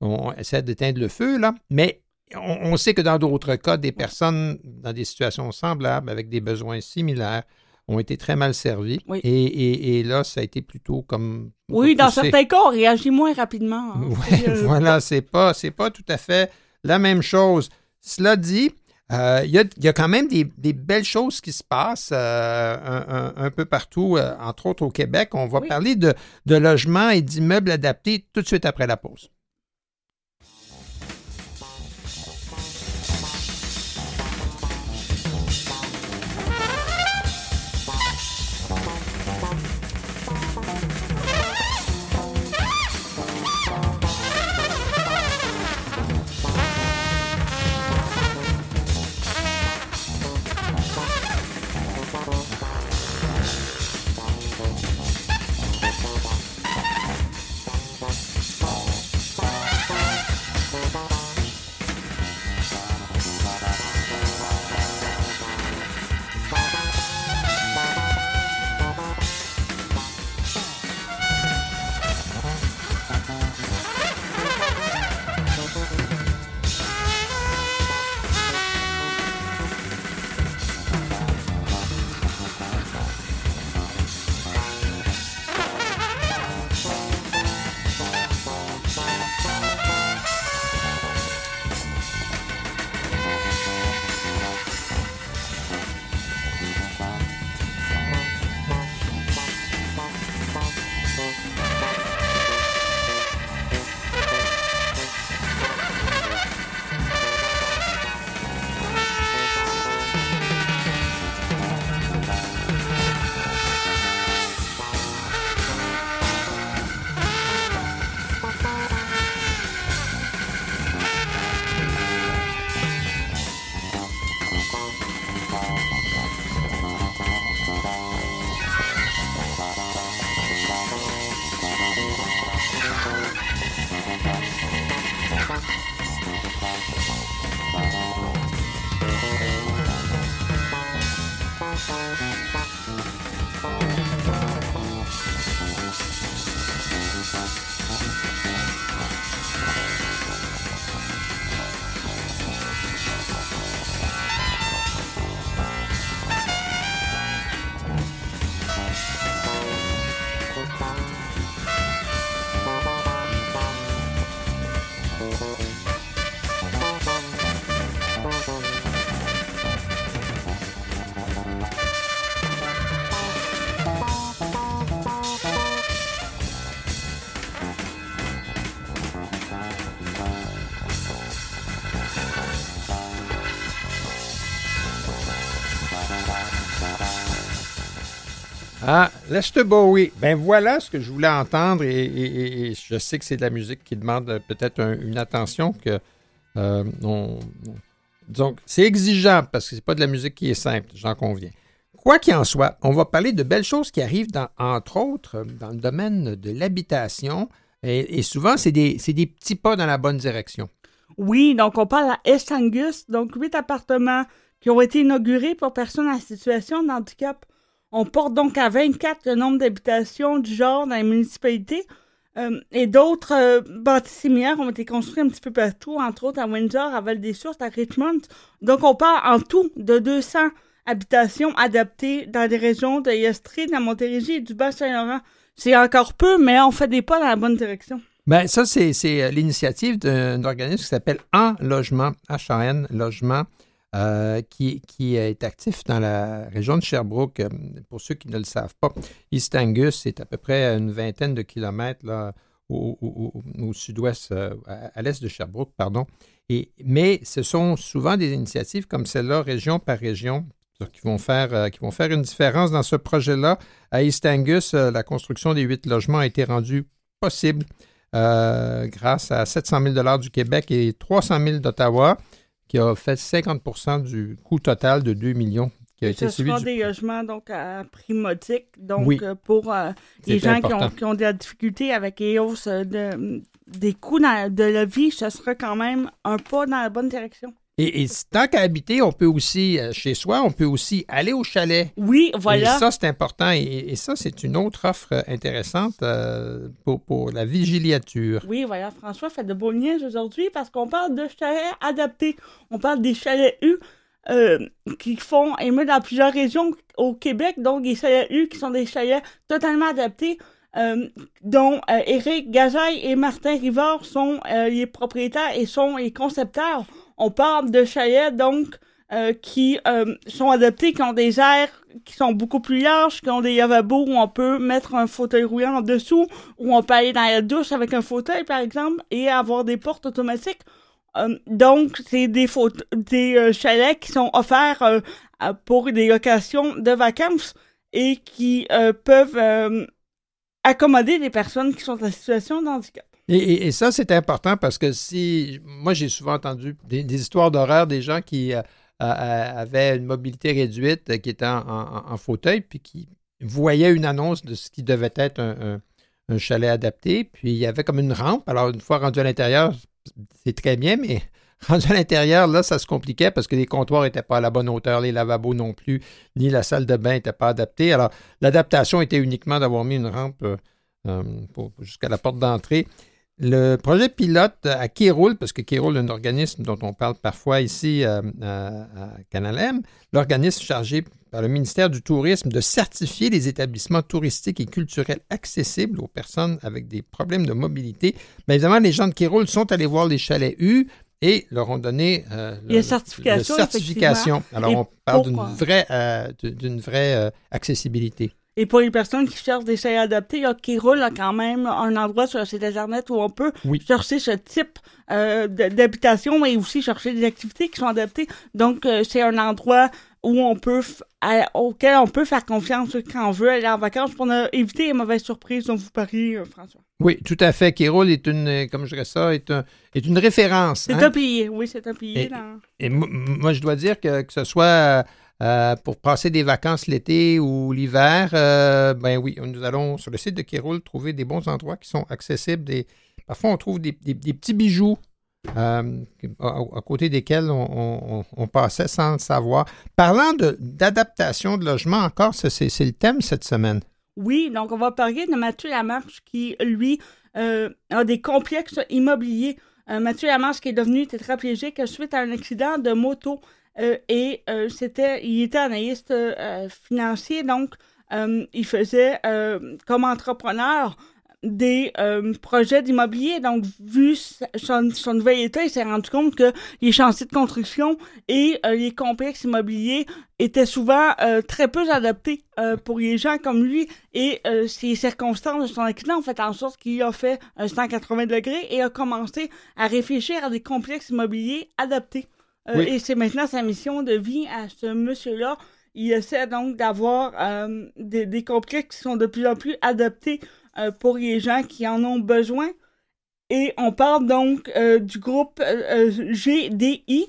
on essaie d'éteindre le feu, là, mais on, sait que dans d'autres cas, des personnes dans des situations semblables, avec des besoins similaires, ont été très mal servies. Et, là, ça a été plutôt comme. Oui, dans certains cas, on réagit moins rapidement. Hein. Oui, voilà, c'est pas, pas tout à fait la même chose. Cela dit, euh, il y, a, quand même des, belles choses qui se passent euh, un, peu partout, euh, entre autres au Québec. On va parler de, de logements et d'immeubles adaptés tout de suite après la pause. Ah, Lester Bowie. Ben voilà ce que je voulais entendre et, je sais que c'est de la musique qui demande peut-être une attention que euh, donc c'est exigeant parce que c'est pas de la musique qui est simple, j'en conviens. Quoi qu'il en soit, on va parler de belles choses qui arrivent, dans, entre autres, dans le domaine de l'habitation. Et, souvent, c'est des, des, petits pas dans la bonne direction. Oui, donc on parle à Estangus, donc huit appartements qui ont été inaugurés pour personnes en situation de handicap. On porte donc à 24 le nombre d'habitations du genre dans les municipalités. Euh, et d'autres euh, bâtiments similaires ont été construits un petit peu partout, entre autres à Windsor, à Val-des-Sources, à Richmond. Donc on parle en tout de 200 habitations adaptées dans des régions de Yestrie, de la Montérégie et du Bas-Saint-Laurent. C'est encore peu, mais on fait des pas dans la bonne direction. Ben, ça, c'est euh, l'initiative d'un organisme qui s'appelle En Logement, H-A-N, Logement, euh, qui, est actif dans la région de Sherbrooke. Euh, pour ceux qui ne le savent pas, East Angus, c'est à peu près une vingtaine de kilomètres au, sud-ouest, à, l'est de Sherbrooke, pardon. Mais ce sont souvent des initiatives comme celle-là, région par région, qui vont faire, euh, qui vont faire une différence dans ce projet-là. À East Angus, euh, la construction des huit logements a été rendue possible euh, grâce à 700 000 du Québec et 300 000 d'Ottawa, qui a fait 50% du coût total de 2 millions qui a été suivi. des logements donc, à prix modique. Donc, pour les gens qui ont, qui ont, des difficultés avec les hausses de, des coûts de la vie, ce sera quand même un pas dans la bonne direction. Et, tant qu'à habiter, on peut aussi, euh, chez soi, on peut aussi aller au chalet. Oui, voilà. Et ça, c'est important. Et, ça, c'est une autre offre intéressante euh, pour, la vigiliature. Oui, voilà. François fait de beaux liens aujourd'hui parce qu'on parle de chalets adaptés. On parle des chalets U. Euh, qui font émettre dans plusieurs régions au Québec, donc des chalets U qui sont des chalets totalement adaptés, dont Éric Gazaille et Martin Rivard sont les propriétaires et sont les concepteurs. On parle de chalets, donc, euh, qui euh, sont adaptés, qui ont des airs qui sont beaucoup plus larges, qui ont des lavabos où on peut mettre un fauteuil roulant en dessous, où on peut aller dans la douche avec un fauteuil, par exemple, et avoir des portes automatiques. Euh, donc, c'est des, des chalets qui sont offerts pour des locations de vacances et qui peuvent accommoder des personnes qui sont en situation de handicap. Et, ça, c'est important parce que si. Moi, j'ai souvent entendu des, histoires d'horreur des gens qui euh, avaient une mobilité réduite, euh, qui étaient en, fauteuil, puis qui voyaient une annonce de ce qui devait être un, chalet adapté. Puis il y avait comme une rampe. Alors, une fois rendu à l'intérieur, c'est très bien, mais rendu à l'intérieur, là, ça se compliquait parce que les comptoirs n'étaient pas à la bonne hauteur, les lavabos non plus, ni la salle de bain n'était pas adaptée. Alors, l'adaptation était uniquement d'avoir mis une rampe euh, jusqu'à la porte d'entrée. Le projet pilote à Kéroul, parce que Kéroul est un organisme dont on parle parfois ici euh, à, Canalem, l'organisme chargé par le ministère du Tourisme de certifier les établissements touristiques et culturels accessibles aux personnes avec des problèmes de mobilité. Bien évidemment, les gens de Kéroul sont allés voir les chalets U et leur ont donné euh, le, certification. certification. Alors, on parle d'une vraie, euh, d'une vraie accessibilité. Et pour les personnes qui cherchent des chalets adaptés, il roule quand même un endroit sur le site Internet où on peut chercher ce type euh, d'habitation, mais aussi chercher des activités qui sont adaptées. Donc, euh, c'est un endroit où on peut auquel on peut faire confiance quand on veut aller en vacances pour éviter les mauvaises surprises dont vous parliez, euh, François. Oui, tout à fait. Kéroul est une, comme je dirais ça, est, un, est une référence. C'est hein? un pays, oui, c'est un pays. Et, moi, je dois dire que, que ce soit euh, pour passer des vacances l'été ou l'hiver, euh, ben oui, nous allons sur le site de Kéroul trouver des bons endroits qui sont accessibles. Des, parfois, on trouve des, petits bijoux euh, à, côté desquels on, passait sans le savoir. Parlant d'adaptation de, logement, encore, c'est le thème cette semaine. Oui, donc on va parler de Mathieu Lamarche qui, lui, a des complexes immobiliers. Mathieu Lamarche qui est devenu tétraplégique suite à un accident de moto. Euh, et euh, c'était, il était analyste euh, financier, donc il faisait comme entrepreneur des projets d'immobilier. Donc, vu son, son, nouvel état, il s'est rendu compte que les chantiers de construction et les complexes immobiliers étaient souvent très peu adaptés pour les gens comme lui. Et ces circonstances de son accident ont fait en sorte qu'il a fait un 180 degrés et a commencé à réfléchir à des complexes immobiliers adaptés. Euh, et c'est maintenant sa mission de vie à ce monsieur-là. il essaie donc d'avoir euh, des, des, complexes qui sont de plus en plus adaptés euh, pour les gens qui en ont besoin. Et on parle donc euh, du groupe GDI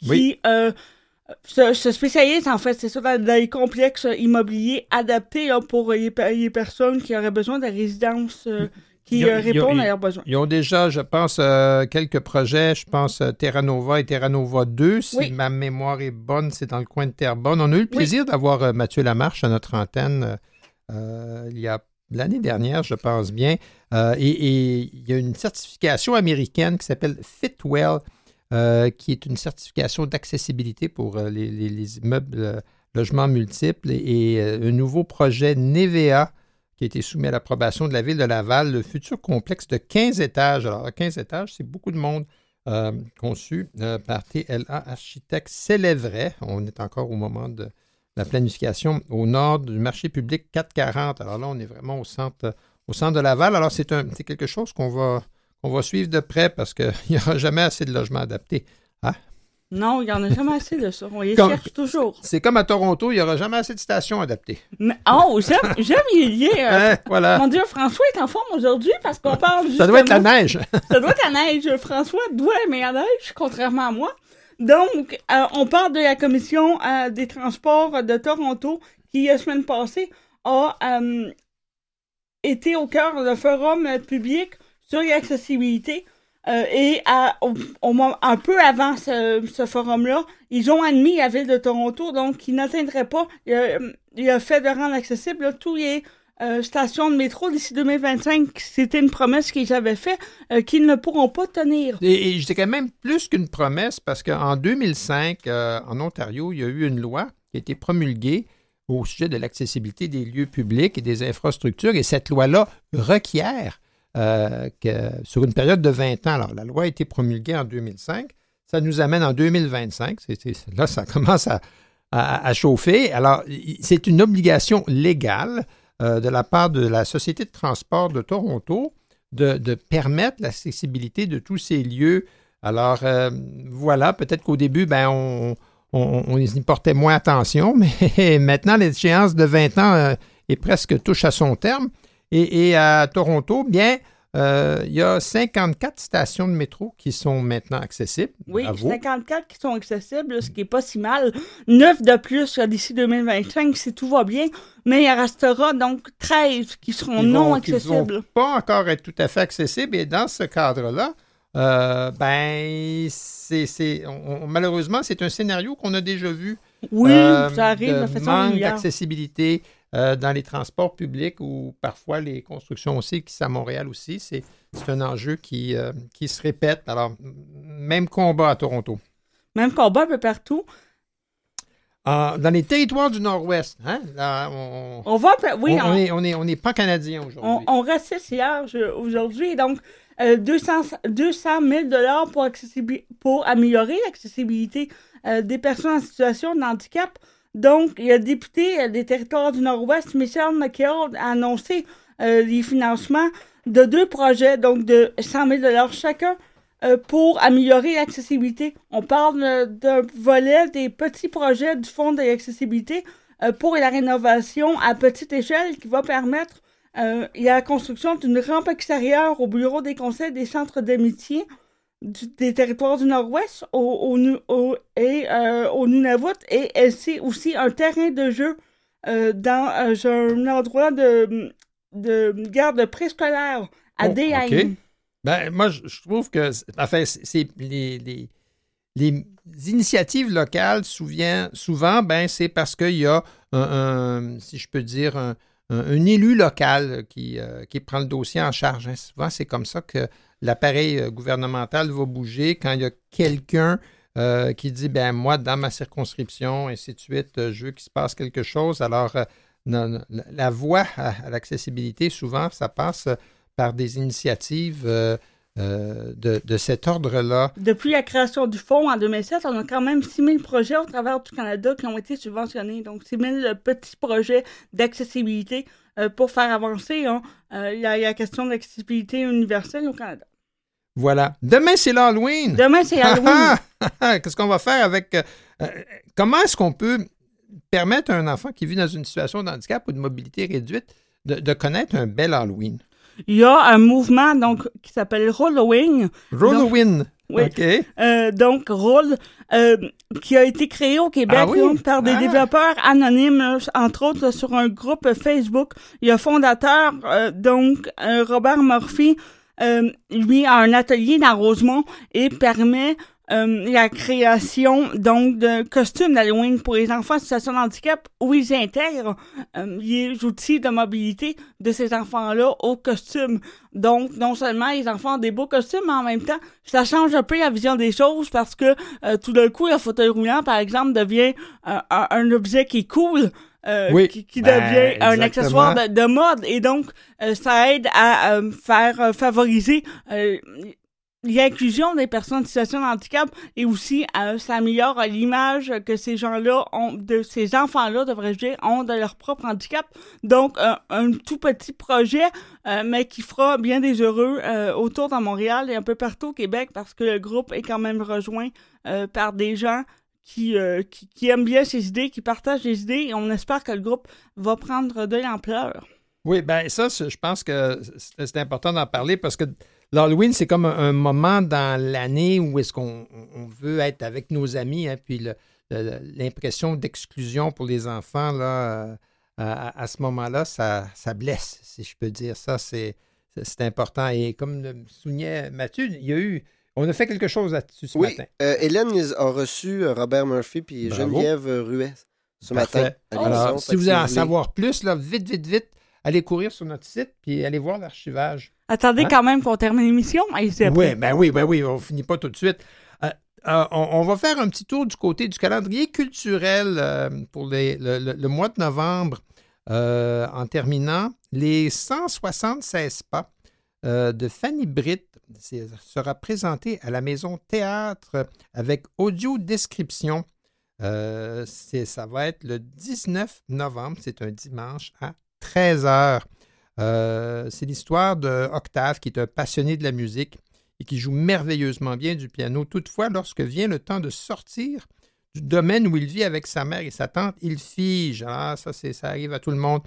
qui se, spécialise en fait, c'est ça, dans, les complexes immobiliers adaptés pour les, les, personnes qui auraient besoin de résidence qui répondent à leurs besoins. Ils ont déjà, je pense, quelques projets. Je pense Terra Nova et Terra Nova 2. Si ma mémoire est bonne, c'est dans le coin de Terrebonne. On a eu le plaisir d'avoir Mathieu Lamarche à notre antenne il y a l'année dernière, je pense bien. et, il y a une certification américaine qui s'appelle Fitwell, qui est une certification d'accessibilité pour les, les, immeubles logements multiples et, un nouveau projet NEVEA qui a été soumis à l'approbation de la ville de Laval, le futur complexe de 15 étages. Alors, 15 étages, c'est beaucoup de monde euh, conçu euh, par TLA Architecte s'élèverait, on est encore au moment de la planification, au nord du marché public 440. Alors là, on est vraiment au centre, de Laval. Alors, c'est quelque chose qu'on va, suivre de près parce qu'il n'y aura jamais assez de logements adaptés. Ah, non, il n'y en a jamais assez de ça. On les cherche toujours. C'est comme à Toronto, il n'y aura jamais assez de stations adaptées. Mais, oh, j'aime, j'aime y euh, hein, voilà. Mon Dieu, François est en forme aujourd'hui parce qu'on parle. Ça doit être la neige. ça doit être la neige. François doit aimer la neige, contrairement à moi. Donc, euh, on parle de la commission euh, des transports de Toronto qui, la semaine passée, a été au cœur d'un forum public sur l'accessibilité euh, et un peu avant ce, forum-là, ils ont admis la ville de Toronto, donc qu'ils n'atteindraient pas euh, le fait de rendre accessible tous les euh, stations de métro d'ici 2025. C'était une promesse qu'ils avaient faite, qu'ils ne pourront pas tenir. Et, et je même plus qu'une promesse, parce qu'en 2005, en Ontario, il y a eu une loi qui a été promulguée au sujet de l'accessibilité des lieux publics et des infrastructures, et cette loi-là requiert euh, que, sur une période de 20 ans. Alors, la loi a été promulguée en 2005. Ça nous amène en 2025. là, ça commence à, chauffer. Alors, c'est une obligation légale euh, de la part de la Société de transport de Toronto de, permettre l'accessibilité de tous ces lieux. Alors, euh, voilà, peut-être qu'au début, ben, on, on, y portait moins attention, mais maintenant, l'échéance de 20 ans est presque touche à son terme. Et, à Toronto, bien, euh, il y a 54 stations de métro qui sont maintenant accessibles. Oui, 54 qui sont accessibles, ce qui n'est pas si mal. 9 de plus d'ici 2025 si tout va bien. Mais il restera donc 13 qui seront non accessibles. Qui vont pas encore être tout à fait accessibles. Et dans ce cadre-là, euh, ben, c'est, malheureusement, c'est un scénario qu'on a déjà vu. Oui, euh, ça arrive de façon manque d'accessibilité euh, dans les transports publics ou parfois les constructions aussi, qui sont à Montréal aussi. C'est, un enjeu qui, euh, qui se répète. Alors, même combat à Toronto. Même combat un peu partout. dans les territoires du Nord-Ouest, hein, on, on, va, oui, on, on, est, on est, pas canadien aujourd'hui. On, reste hier aujourd'hui, donc 200, 200 000 pour, pour améliorer l'accessibilité euh, des personnes en situation de handicap. Donc, le député des territoires du Nord-Ouest, Michel McKeown, a annoncé euh, les financements de deux projets, donc de 100 000 chacun, euh, pour améliorer l'accessibilité. On parle euh, d'un volet des petits projets du Fonds de l'accessibilité pour la rénovation à petite échelle qui va permettre la construction d'une rampe extérieure au bureau des conseils des centres d'amitié des territoires du Nord-Ouest au, au, et euh, au Nunavut et c'est aussi un terrain de jeu euh, dans euh, un endroit de, de garde préscolaire à oh, Ben, moi, je, trouve que enfin, c'est les, les, les, initiatives locales, souvent, souvent ben, c'est parce qu'il y a un, si je peux dire, un, un, élu local qui, qui prend le dossier en charge. Hein. Souvent, c'est comme ça que l'appareil euh, gouvernemental va bouger quand il y a quelqu'un euh, qui dit ben moi, dans ma circonscription, et ainsi de suite, euh, je veux qu'il se passe quelque chose. Alors, la voie à, l'accessibilité, souvent, ça passe par des initiatives de, cet ordre-là. Depuis la création du fonds en 2007, on a quand même 6 000 projets au travers du Canada qui ont été subventionnés. Donc, 6 000 petits projets d'accessibilité pour faire avancer hein, la, question de l'accessibilité universelle au Canada. Voilà. Demain, c'est l'Halloween. Demain, c'est Halloween. Qu'est-ce qu'on va faire avec. Euh, euh, comment est-ce qu'on peut permettre à un enfant qui vit dans une situation de handicap ou de mobilité réduite de, de connaître un bel Halloween? Il y a un mouvement donc qui s'appelle Rollowing. Halloween. Oui. OK. Euh, donc, Roll, euh, qui a été créé au Québec Ah oui? par des Ah. développeurs anonymes, entre autres sur un groupe Facebook. Il y a fondateur, euh, donc, Robert Murphy, euh, lui, a un atelier dans et permet euh, la création donc de costumes d'Halloween pour les enfants en situation de handicap où ils intègrent euh, les outils de mobilité de ces enfants-là aux costumes. Donc, non seulement les enfants ont des beaux costumes, mais en même temps, ça change un peu la vision des choses parce que euh, tout d'un coup, le fauteuil roulant, par exemple, devient euh, un, un objet qui cool. Euh, Oui. qui, qui Ben, devient un accessoire de, de mode et donc euh, ça aide à euh, faire euh, favoriser euh, l'inclusion des personnes en situation de handicap et aussi euh, ça améliore euh, l'image que ces gens-là ont, de ces enfants-là, devrais-je dire, ont de leur propre handicap. Donc, euh, un tout petit projet, euh, mais qui fera bien des heureux euh, autour de Montréal et un peu partout au Québec parce que le groupe est quand même rejoint euh, par des gens qui, euh, aiment bien ces idées, qui partagent les idées et on espère que le groupe va prendre de l'ampleur. Oui, ben ça, je pense que c'est important d'en parler parce que l'Halloween, c'est comme un, moment dans l'année où est-ce qu'on on veut être avec nos amis, hein, puis l'impression d'exclusion pour les enfants, là, euh, à, ce moment-là, ça, ça blesse, si je peux dire ça. C'est important. Et comme le soulignait Mathieu, il y a eu. On a fait quelque chose là-dessus ce Oui, matin. euh, Hélène a reçu euh, Robert Murphy puis Bravo. Geneviève euh, Ruet ce Parfait. matin. à. Alors, si vous voulez en savoir plus, là, vite, vite, vite, allez courir sur notre site puis allez voir l'archivage. Attendez Hein? quand même qu'on termine l'émission. c'est Oui, ben oui, ben oui, on finit pas tout de suite. Euh, euh, on, on va faire un petit tour du côté du calendrier culturel euh, pour les- le, le- le mois de novembre. euh, en terminant, les 176 pas euh, de Fanny Britt sera présenté à la Maison Théâtre avec audio description. Euh, ça va être le 19 novembre, c'est un dimanche à 13h. Euh, c'est l'histoire de Octave, qui est un passionné de la musique et qui joue merveilleusement bien du piano. Toutefois, lorsque vient le temps de sortir du domaine où il vit avec sa mère et sa tante, il fige. Ah, ça, ça arrive à tout le monde.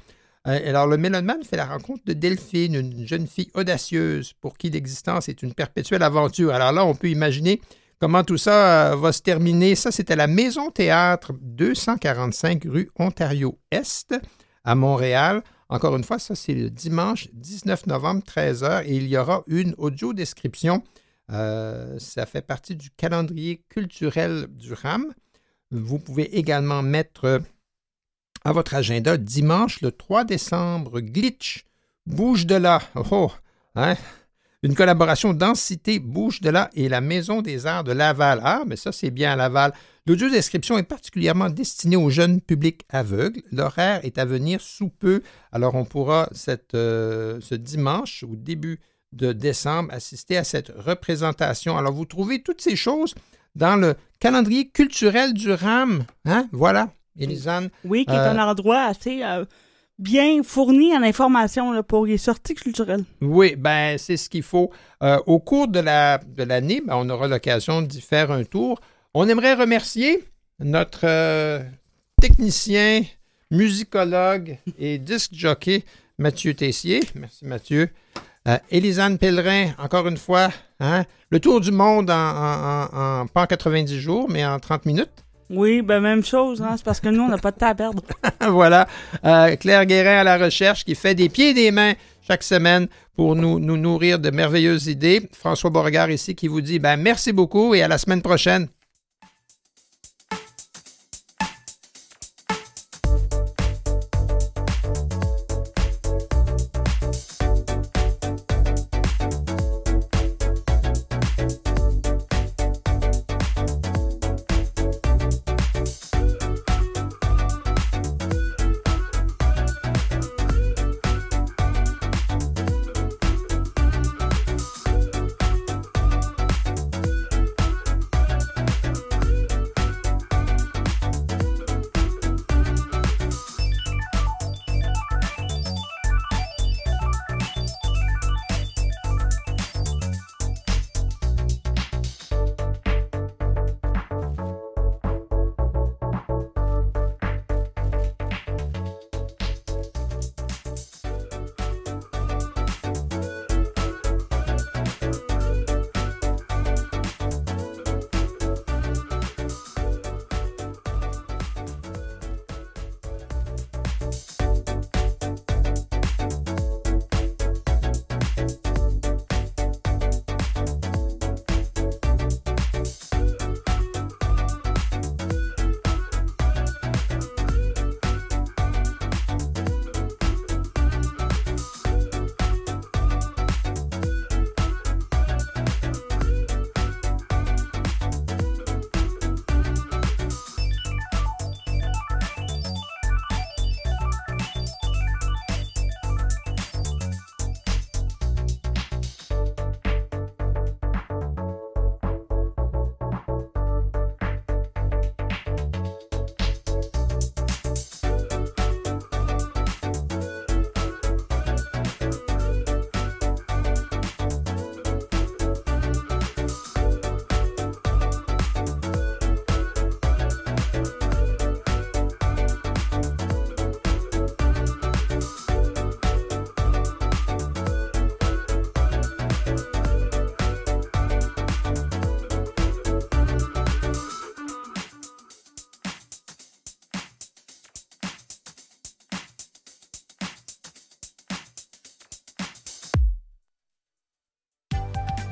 Euh, alors, le mélomane fait la rencontre de Delphine, une jeune fille audacieuse pour qui l'existence est une perpétuelle aventure. Alors là, on peut imaginer comment tout ça euh, va se terminer. Ça, c'est à la Maison Théâtre, 245 rue Ontario-Est, à Montréal. Encore une fois, ça, c'est le dimanche 19 novembre, 13h, et il y aura une audio description. Euh, ça fait partie du calendrier culturel du RAM. Vous pouvez également mettre à votre agenda dimanche le 3 décembre, Glitch, Bouge de là. Oh, oh, hein? Une collaboration Densité, Bouge de là et la Maison des Arts de Laval. Ah, mais ça, c'est bien à Laval. L'audio description est particulièrement destinée aux jeunes publics aveugles. L'horaire est à venir sous peu. Alors, on pourra euh, ce dimanche, au début de décembre, assister à cette représentation. Alors, vous trouvez toutes ces choses dans le calendrier culturel du RAM. Hein? Voilà, Élisane. Oui, qui est Euh, un endroit assez euh, bien fourni en informations là, pour les sorties culturelles. Oui, ben c'est ce qu'il faut. Euh, au cours de la de l'année, ben, on aura l'occasion d'y faire un tour. On aimerait remercier notre euh, technicien, musicologue et disc jockey Mathieu Tessier. Merci Mathieu. Euh, Élisane Pellerin, encore une fois, hein, le tour du monde en, en- en- en- pas en 90 jours, mais en 30 minutes. Oui, ben même chose, hein, c'est parce que nous, on n'a pas de temps à perdre. voilà. Euh, Claire Guérin à la recherche qui fait des pieds et des mains chaque semaine pour nous, nous nourrir de merveilleuses idées. François Beauregard ici qui vous dit ben, merci beaucoup et à la semaine prochaine.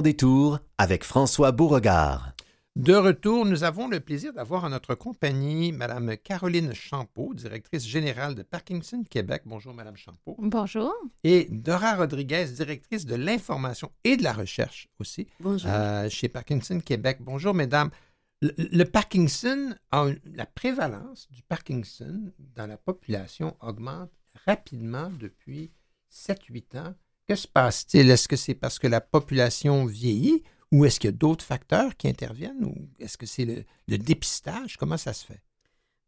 Détour avec François Beauregard. De retour, nous avons le plaisir d'avoir en notre compagnie Mme Caroline Champeau, directrice générale de Parkinson Québec. Bonjour, Mme Champeau. Bonjour. Et Dora Rodriguez, directrice de l'information et de la recherche aussi Bonjour. euh, chez Parkinson Québec. Bonjour, mesdames. Le, le Parkinson, la prévalence du Parkinson dans la population augmente rapidement depuis 7-8 ans. Que se passe-t-il? Est-ce que c'est parce que la population vieillit ou est-ce qu'il y a d'autres facteurs qui interviennent ou est-ce que c'est le, le dépistage? Comment ça se fait?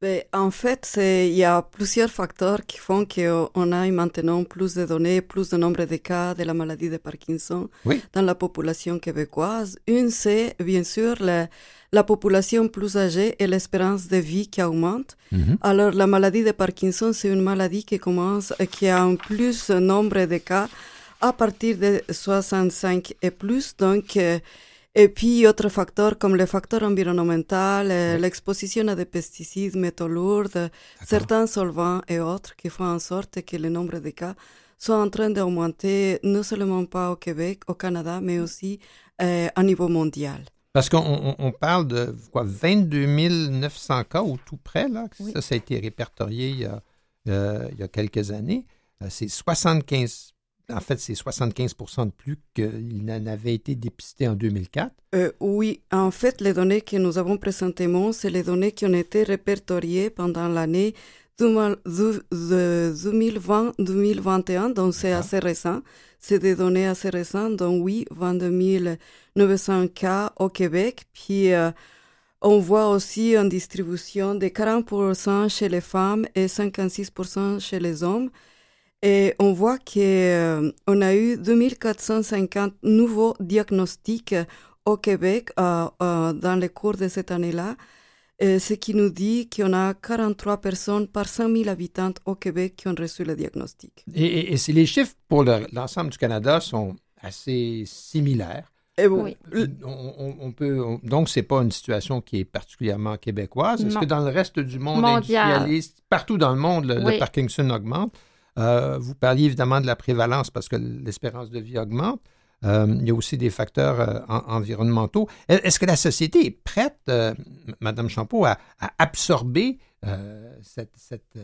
Ben, en fait, il y a plusieurs facteurs qui font qu'on a maintenant plus de données, plus de nombre de cas de la maladie de Parkinson Oui. dans la population québécoise. Une, c'est bien sûr la, la population plus âgée et l'espérance de vie qui augmente. Alors, la maladie de Parkinson, c'est une maladie qui commence, qui a un plus nombre de cas à partir de 65 et plus. Donc, euh, et puis, autres facteurs comme les facteurs environnementaux, euh, l'exposition à des pesticides, métaux lourds, certains solvants et autres qui font en sorte que le nombre de cas soit en train d'augmenter, non seulement pas au Québec, au Canada, mais aussi euh, à niveau mondial. Parce qu'on on- on parle de quoi, 22 900 cas ou tout près, là. Oui. Ça, ça a été répertorié il y a, euh, il y a quelques années. C'est 75, en fait, c'est 75 de plus qu'il n'en avait été dépisté en 2004. Euh, oui, en fait, les données que nous avons présentement, c'est les données qui ont été répertoriées pendant l'année 2020-2021, donc c'est assez récent. C'est des données assez récentes, donc oui, 22 900 cas au Québec. Puis euh, on voit aussi une distribution de 40% chez les femmes et 56% chez les hommes. Et on voit qu'on a eu 2450 nouveaux diagnostics au Québec euh, euh, dans le cours de cette année-là, euh, ce qui nous dit qu'on a 43 personnes par 100 000 habitants au Québec qui ont reçu le diagnostic. Et, et- et les chiffres pour le- l'ensemble du Canada sont assez similaires. Et bon, Oui. On, on- on peut, on- donc, ce n'est pas une situation qui est particulièrement québécoise. Est-ce que dans le reste du monde Mondial. industrialiste, partout dans le monde, le. Parkinson augmente? Euh, vous parliez évidemment de la prévalence parce que l'espérance de vie augmente. Euh, il y a aussi des facteurs euh, en- environnementaux. Est- Est-ce que la société est prête, euh, Madame Champeau, à, absorber cette, cette,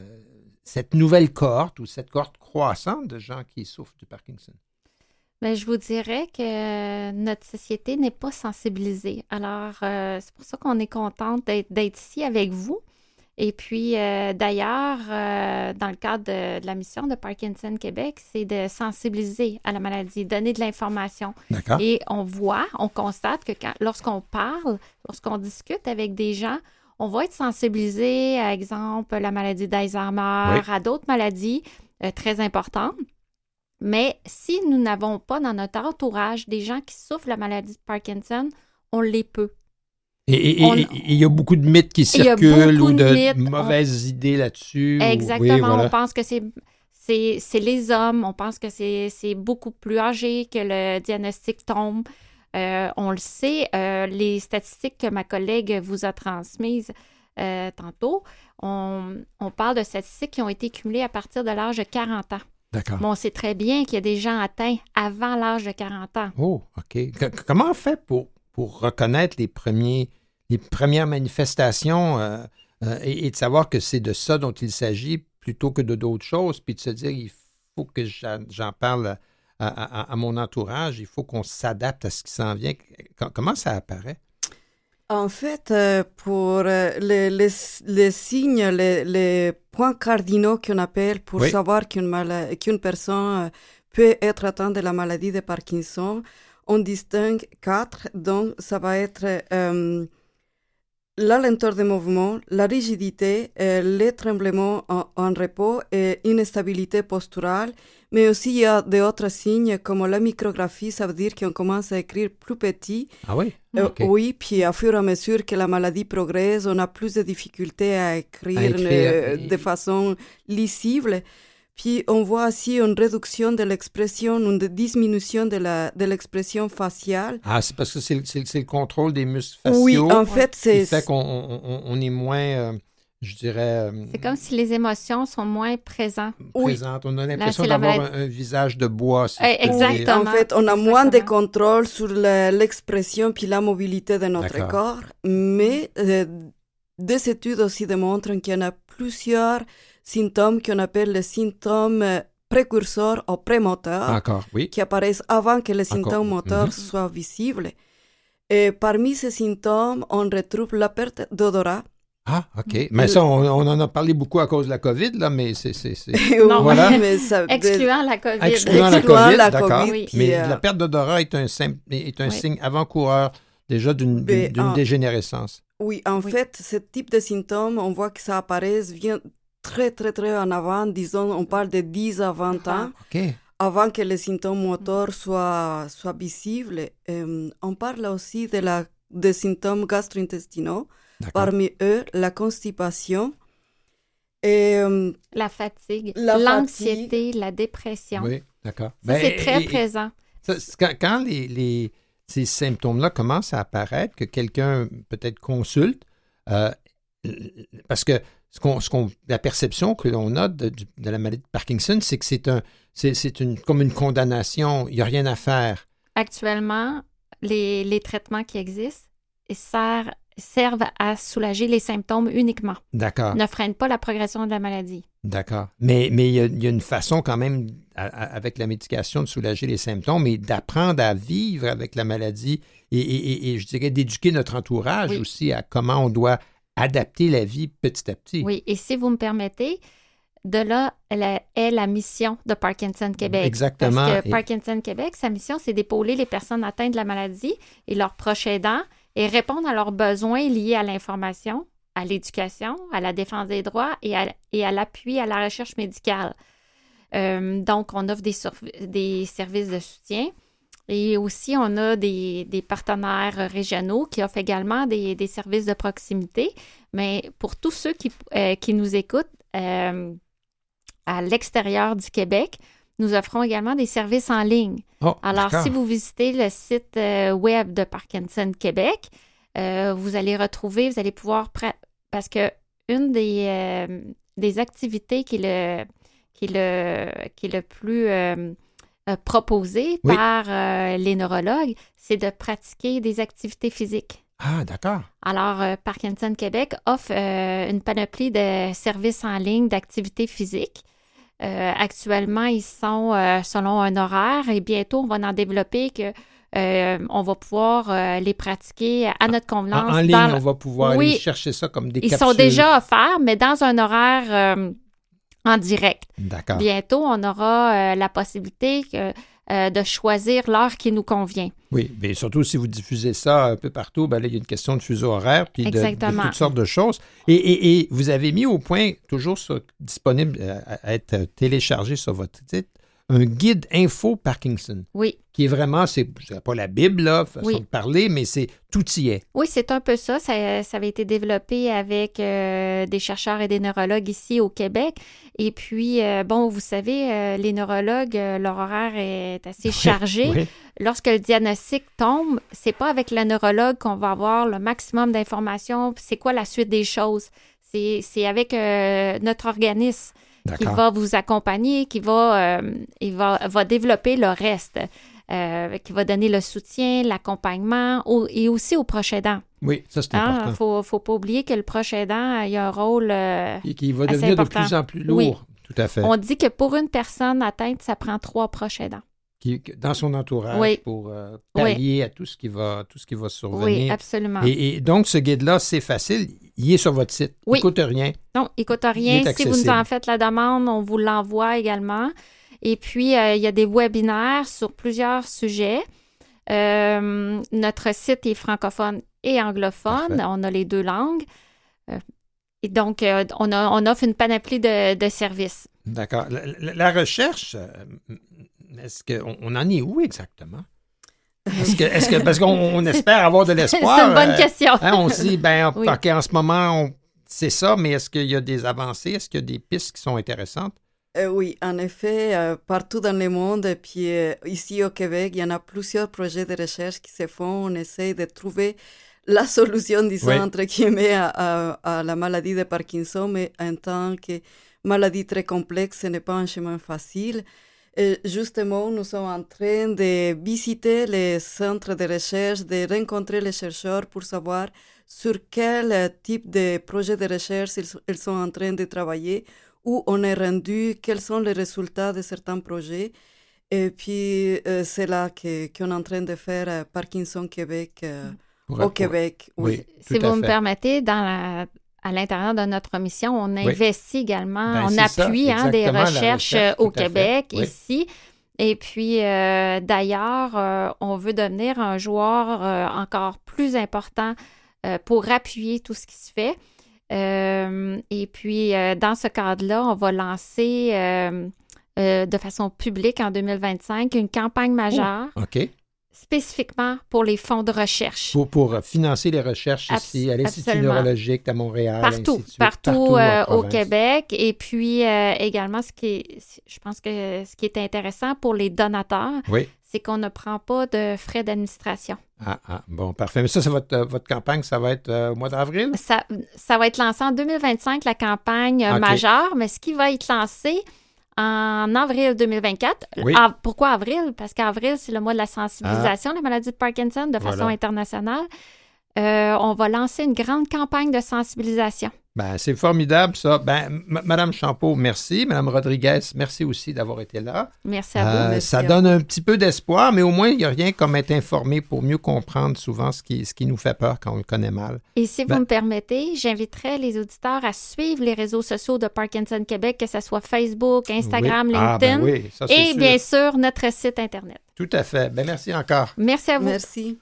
cette nouvelle cohorte ou cette cohorte croissante de gens qui souffrent du Parkinson? Ben, je vous dirais que notre société n'est pas sensibilisée. Alors, c'est pour ça qu'on est contente d'être ici avec vous. Et puis, euh, d'ailleurs, euh, dans le cadre de, de la mission de Parkinson Québec, c'est de sensibiliser à la maladie, donner de l'information. D'accord. Et on voit, on constate que lorsqu'on parle, lorsqu'on discute avec des gens, on va être sensibilisé, à exemple, la maladie d'Alzheimer, à d'autres maladies euh, très importantes. Mais si nous n'avons pas dans notre entourage des gens qui souffrent de la maladie de Parkinson, on les peut. Et il y a beaucoup de mythes qui circulent ou de de, mythes. mauvaises idées là-dessus. ou- Exactement. Oui, voilà. On pense que c'est, c'est, les hommes. On pense que c'est, beaucoup plus âgé que le diagnostic tombe. Euh, on le sait, euh, les statistiques que ma collègue vous a transmises euh, tantôt, on, on parle de statistiques qui ont été cumulées à partir de l'âge de 40 ans. D'accord. Mais on sait très bien qu'il y a des gens atteints avant l'âge de 40 ans. Oh, OK. Comment on fait pour, pour reconnaître les, premiers, les premières manifestations euh, euh, et, et de savoir que c'est de ça dont il s'agit plutôt que de d'autres choses, puis de se dire, il faut que j'en parle à, à- à mon entourage, il faut qu'on s'adapte à ce qui s'en vient. Com- Comment ça apparaît? En fait, euh, pour les, les, les signes, les, les points cardinaux qu'on appelle pour Oui. savoir qu'une qu'une personne peut être atteinte de la maladie de Parkinson, on distingue quatre. Donc, ça va être euh, la lenteur de mouvement, la rigidité, euh, les tremblements en, en repos et une instabilité posturale. Mais aussi, il y a d'autres signes comme la micrographie, ça veut dire qu'on commence à écrire plus petit. Ah oui? Euh. Oui, puis à fur et à mesure que la maladie progresse, on a plus de difficultés à écrire, À écrire, euh, de façon lisible. Puis on voit aussi une réduction de l'expression, une diminution de la de l'expression faciale. Ah, c'est parce que c'est le- contrôle des muscles faciaux. Oui, en fait, c'est fait qu'on on- est moins, euh, je dirais, euh, C'est comme si les émotions sont moins présentes. présentes. On a l'impression d'avoir un, un visage de bois. si Eh, exactement. En fait, on a moins de contrôle sur le- l'expression puis la mobilité de notre D'accord. corps, mais euh, des études aussi démontrent qu'il y en a plusieurs symptômes qu'on appelle les symptômes euh, précurseurs ou prémoteurs oui. qui apparaissent avant que les symptômes moteurs Mhm. soient visibles. Et parmi ces symptômes, on retrouve la perte d'odorat. Ah, OK. Mais ça, on, on en a parlé beaucoup à cause de la COVID, là, mais c'est... Non. Voilà. mais ça, Excluant la COVID. Excluant la COVID, d'accord. Oui. Mais euh, la perte d'odorat est un, est un Oui. signe avant-coureur déjà d'une d'une- ah. dégénérescence. Oui, en Oui. fait, ce type de symptômes, on voit que ça apparaît bien très, très, très en avant. Disons, on parle de 10 à 20 ans, OK. avant que les symptômes moteurs soient, soient visibles. Euh, on parle aussi de la, des symptômes gastro-intestinaux, parmi eux la constipation. Et euh, La fatigue, La l'anxiété, la dépression. Oui, d'accord. Ça, Ben, c'est très et- et- présent. ça, c'est quand quand les, les- ces symptômes-là commencent à apparaître, que quelqu'un peut-être consulte, euh, parce que ce qu'on, ce qu'on- la perception que l'on a de, la maladie de Parkinson, c'est que c'est, un, c'est, c'est une, comme une condamnation. Il n'y a rien à faire. Actuellement, les, les traitements qui existent servent, servent à soulager les symptômes uniquement. D'accord. Ne freinent pas la progression de la maladie. D'accord. Mais mais il y, a, il y a une façon quand même, à- à- avec la médication, de soulager les symptômes et d'apprendre à vivre avec la maladie et, et- et- et je dirais d'éduquer notre entourage Oui. aussi à comment on doit adapter la vie petit à petit. Oui, et si vous me permettez, de là la- est la mission de Parkinson Québec. Exactement. Parce que Et- Parkinson Québec, sa mission, c'est d'épauler les personnes atteintes de la maladie et leurs proches aidants et répondre à leurs besoins liés à l'information, à l'éducation, à la défense des droits et à, et à l'appui à la recherche médicale. Euh, donc, on offre des services de soutien. Et aussi, on a des, des partenaires régionaux qui offrent également des, des services de proximité. Mais pour tous ceux qui, euh, qui nous écoutent euh, à l'extérieur du Québec, nous offrons également des services en ligne. Oh, Alors, si vous visitez le site euh, web de Parkinson Québec, vous allez retrouver, vous allez pouvoir, parce que une des, des activités qui est le, qui est le, qui est le plus euh, proposée Oui. par euh, les neurologues, c'est de pratiquer des activités physiques. Ah, d'accord. Alors, euh, Parkinson Québec offre euh, une panoplie de services en ligne d'activités physiques. Euh, actuellement, ils sont selon un horaire et bientôt, on va en développer que euh, on va pouvoir euh, les pratiquer à notre En, convenance. en ligne, dans- on va pouvoir Oui. aller chercher ça comme des Ils capsules. sont déjà offerts, mais dans un horaire euh, en direct. D'accord. Bientôt, on aura euh, la possibilité que, euh, de choisir l'heure qui nous convient. Oui, mais surtout si vous diffusez ça un peu partout, ben là, il y a une question de fuseau horaire puis de- toutes sortes de choses. Et, et- et vous avez mis au point, toujours sur- disponible euh, à, à être téléchargé sur votre site, un guide info Parkinson, Oui. qui est vraiment, c'est pas la Bible, là, façon Oui. de parler, mais c'est tout y est. Oui, c'est un peu ça. Ça, ça avait été développé avec euh, des chercheurs et des neurologues ici au Québec. Et puis, euh, bon, vous savez, euh, les neurologues, leur horaire est assez chargé. Oui. Lorsque le diagnostic tombe, c'est pas avec le neurologue qu'on va avoir le maximum d'informations. C'est quoi la suite des choses? C'est c'est avec notre organisme qui va vous accompagner, qui va, euh, il va, va développer le reste, euh, qui va donner le soutien, l'accompagnement au- et aussi aux proches aidants. Oui, ça c'est Il ne important. faut, faut pas oublier que le proche aidant il a un rôle. euh, Et qui va devenir de plus en plus lourd. Oui. Tout à fait. on dit que pour une personne atteinte, ça prend trois proches aidants. Qui- dans son entourage Oui. pour euh, Oui. pallier à tout ce qui va, tout ce qui va survenir. Oui, absolument. Et, et donc, ce guide-là, c'est facile. Il est sur votre site. Oui. Il coûte rien. Non, Il rien. est Si vous nous en faites la demande, on vous l'envoie également. Et puis, euh, il y a des webinaires sur plusieurs sujets. Euh, notre site est francophone et anglophone. Parfait. On a les deux langues. Euh, et donc, on, a- on offre une panoplie de, de services. D'accord. La, la- la recherche, est-ce qu'on on en est où exactement? Est-ce que, parce qu'on on espère avoir de l'espoir. C'est une bonne euh, question. hein, on se dit, ben, Oui. OK, en ce moment, c'est ça, mais est-ce qu'il y a des avancées? Est-ce qu'il y a des pistes qui sont intéressantes? Euh, oui, en effet, euh, partout dans le monde, et puis euh, ici au Québec, il y en a plusieurs projets de recherche qui se font. On essaie de trouver la solution, disons, Oui. entre guillemets, à, à- à la maladie de Parkinson, mais en tant que maladie très complexe, ce n'est pas un chemin facile. Et justement, nous sommes en train de visiter les centres de recherche, de rencontrer les chercheurs pour savoir sur quel type de projet de recherche ils, sont- ils sont en train de travailler, où on est rendu, quels sont les résultats de certains projets. Et puis, euh, c'est là que- qu'on est en train de faire euh, Parkinson Québec euh, au Québec. Oui, Si vous me permettez, dans la- à l'intérieur de notre mission, on investit également, Ben, on ça, appuie hein, des recherches recherche, euh, au. Québec, Oui. ici. Et puis, euh, d'ailleurs, euh, on veut devenir un joueur euh, encore plus important pour appuyer tout ce qui se fait. Et puis, dans ce cadre-là, on va lancer de façon publique en 2025 une campagne majeure OK. Spécifiquement pour les fonds de recherche. Pour, pour financer les recherches Abs- ici, à l'Institut neurologique à Montréal. Partout, partout, en euh, au. Québec. Et puis euh, également, ce qui est, je pense que ce qui est intéressant pour les donateurs, Oui. c'est qu'on ne prend pas de frais d'administration. Ah, ah, bon, parfait. Mais ça, c'est votre, euh, votre campagne, ça va être euh, au mois d'avril? Ça, ça va être lancé en 2025, la campagne majeure, mais ce qui va être lancé en avril 2024. Oui. Ah, pourquoi avril? Parce qu'avril, c'est le mois de la sensibilisation de la maladie de Parkinson de façon Voilà. internationale. Euh, on va lancer une grande campagne de sensibilisation. Ben, c'est formidable, ça. Ben, Madame Champeau, merci. Madame Rodriguez, merci aussi d'avoir été là. Merci à Euh, vous. Merci ça donne un petit peu d'espoir, mais au moins, il n'y a rien comme être informé pour mieux comprendre souvent ce qui, ce qui nous fait peur quand on le connaît mal. Et si vous Ben- me permettez, j'inviterai les auditeurs à suivre les réseaux sociaux de Parkinson Québec, que ce soit Facebook, Instagram, Oui. Ah, LinkedIn ben oui, ça, c'est et sûr. bien sûr notre site Internet. Tout à fait. Ben, merci encore. Merci à vous. Merci.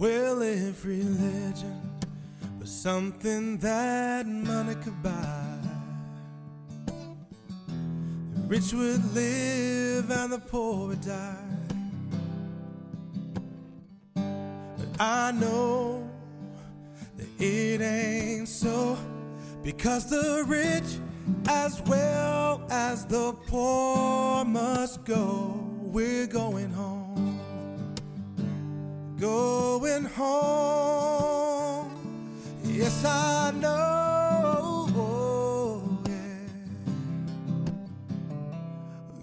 Well, every legend was something that money could buy. The rich would live and the poor would die. But I know that it ain't so because the rich as well as the poor must go. We're going home going home. Yes, I know. Yeah.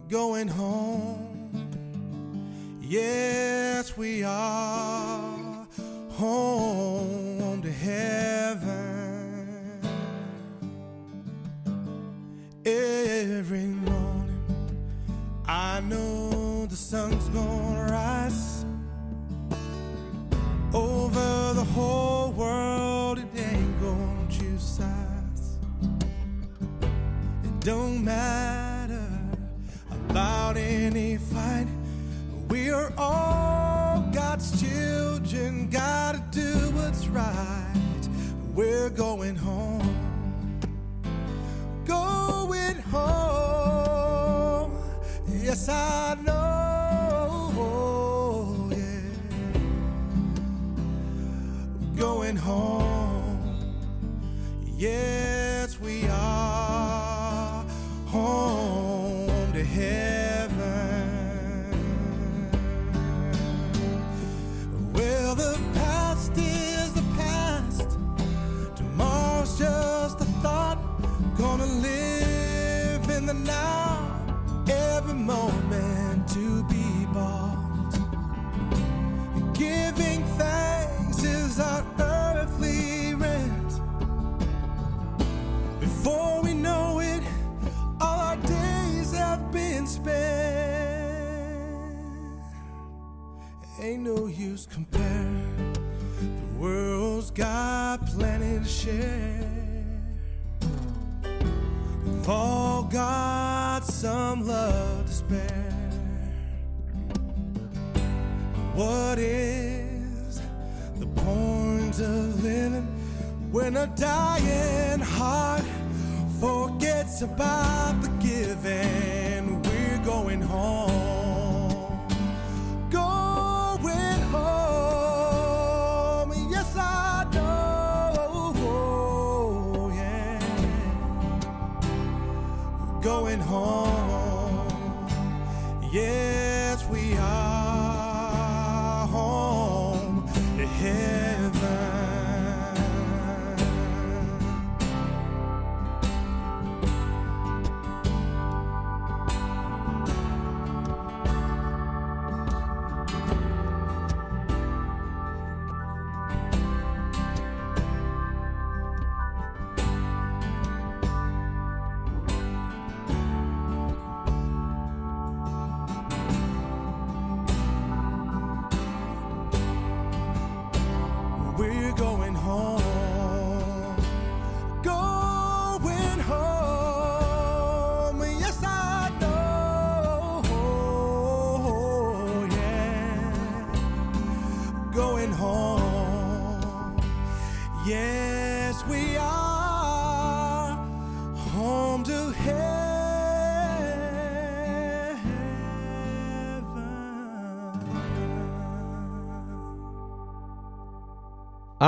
Going home. Yes, we are home to heaven. Every morning, I know the sun's gonna over the whole world. It ain't gonna choose sides. It don't matter about any fight. We are all God's children. Gotta do what's right. We're going home. Going home. Yes, I know. home. Yeah. No use comparing. The world's got plenty to share. We've all got some love to spare. What is the point of living when a dying heart forgets about the giving? We're going home. home. Yes, we are home. Yeah.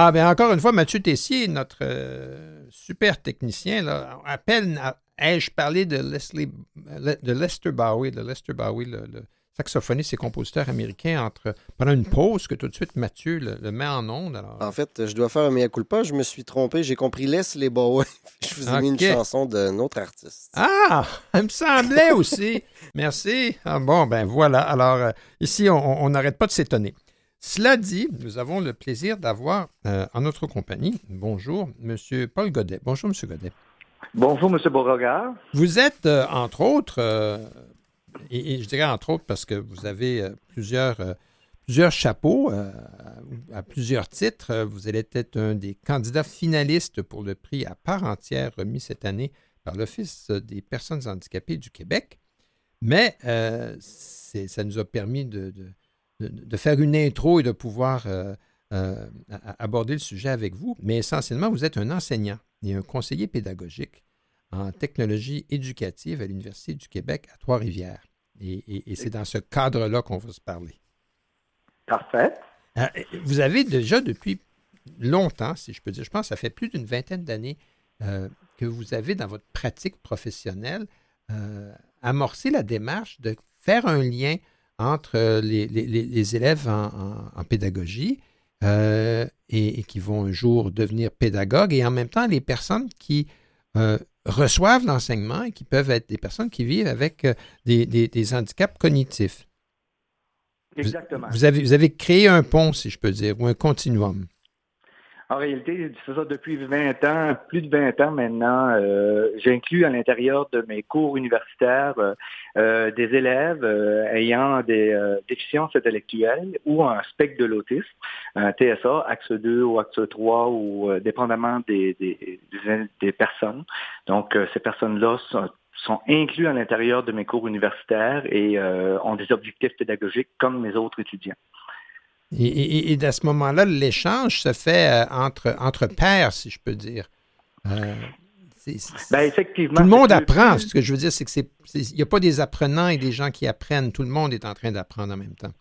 Ah, bien, encore une fois, Mathieu Tessier, notre euh, super technicien, là, à peine ai-je parlé de, Leslie, de Lester Bowie, de Lester Bowie, le, le saxophoniste et compositeur américain, entre, pendant une pause que tout de suite Mathieu le, le met en onde. Alors, En fait, je dois faire un mea culpa. Je me suis trompé. J'ai compris Laisse les Bowie. je vous ai mis une chanson d'un autre artiste. Ah, il me semblait aussi. Merci. Ah, bon, ben voilà. Alors, euh, ici, on n'arrête pas de s'étonner. Cela dit, nous avons le plaisir d'avoir euh, en notre compagnie, bonjour, M. Paul Godet. Bonjour, M. Godet. Bonjour, M. Beauregard. Vous êtes, euh, entre autres, euh, et, et je dirais entre autres parce que vous avez plusieurs, plusieurs chapeaux à, à plusieurs titres. Vous allez être un des candidats finalistes pour le prix à part entière remis cette année par l'Office des personnes handicapées du Québec. Mais ça nous a permis de, de- de- de faire une intro et de pouvoir euh, euh, aborder le sujet avec vous. Mais essentiellement, vous êtes un enseignant et un conseiller pédagogique en technologie éducative à l'Université du Québec à Trois-Rivières. Et, et- et c'est dans ce cadre-là qu'on va se parler. Parfait. Euh, vous avez déjà depuis longtemps, si je peux dire, je pense que ça fait plus d'une vingtaine d'années euh, que vous avez dans votre pratique professionnelle euh, amorcé la démarche de faire un lien entre les, les- les- élèves en, en- en pédagogie euh, et, et qui vont un jour devenir pédagogues et en même temps les personnes qui euh, reçoivent l'enseignement et qui peuvent être des personnes qui vivent avec euh, des, des- des handicaps cognitifs. Vous- Exactement. Vous avez, vous avez créé un pont, si je peux dire, ou un continuum. En réalité, c'est ça depuis 20 ans, plus de 20 ans maintenant, euh, j'inclus à l'intérieur de mes cours universitaires euh, euh, des élèves euh, ayant des euh, déficiences intellectuelles ou un spectre de l'autisme, un TSA, axe 2 ou axe 3 ou euh, dépendamment des, des, des, personnes. Donc, ces personnes-là sont, sont à l'intérieur de mes cours universitaires et euh, ont des objectifs pédagogiques comme mes autres étudiants. Et, et- et à ce moment-là, l'échange se fait euh, entre, entre pairs, si je peux dire. Euh, Ben, effectivement. tout le monde apprend. Ce que je veux dire, c'est que il n'y a pas des apprenants et des gens qui apprennent. Tout le monde est en train d'apprendre en même temps.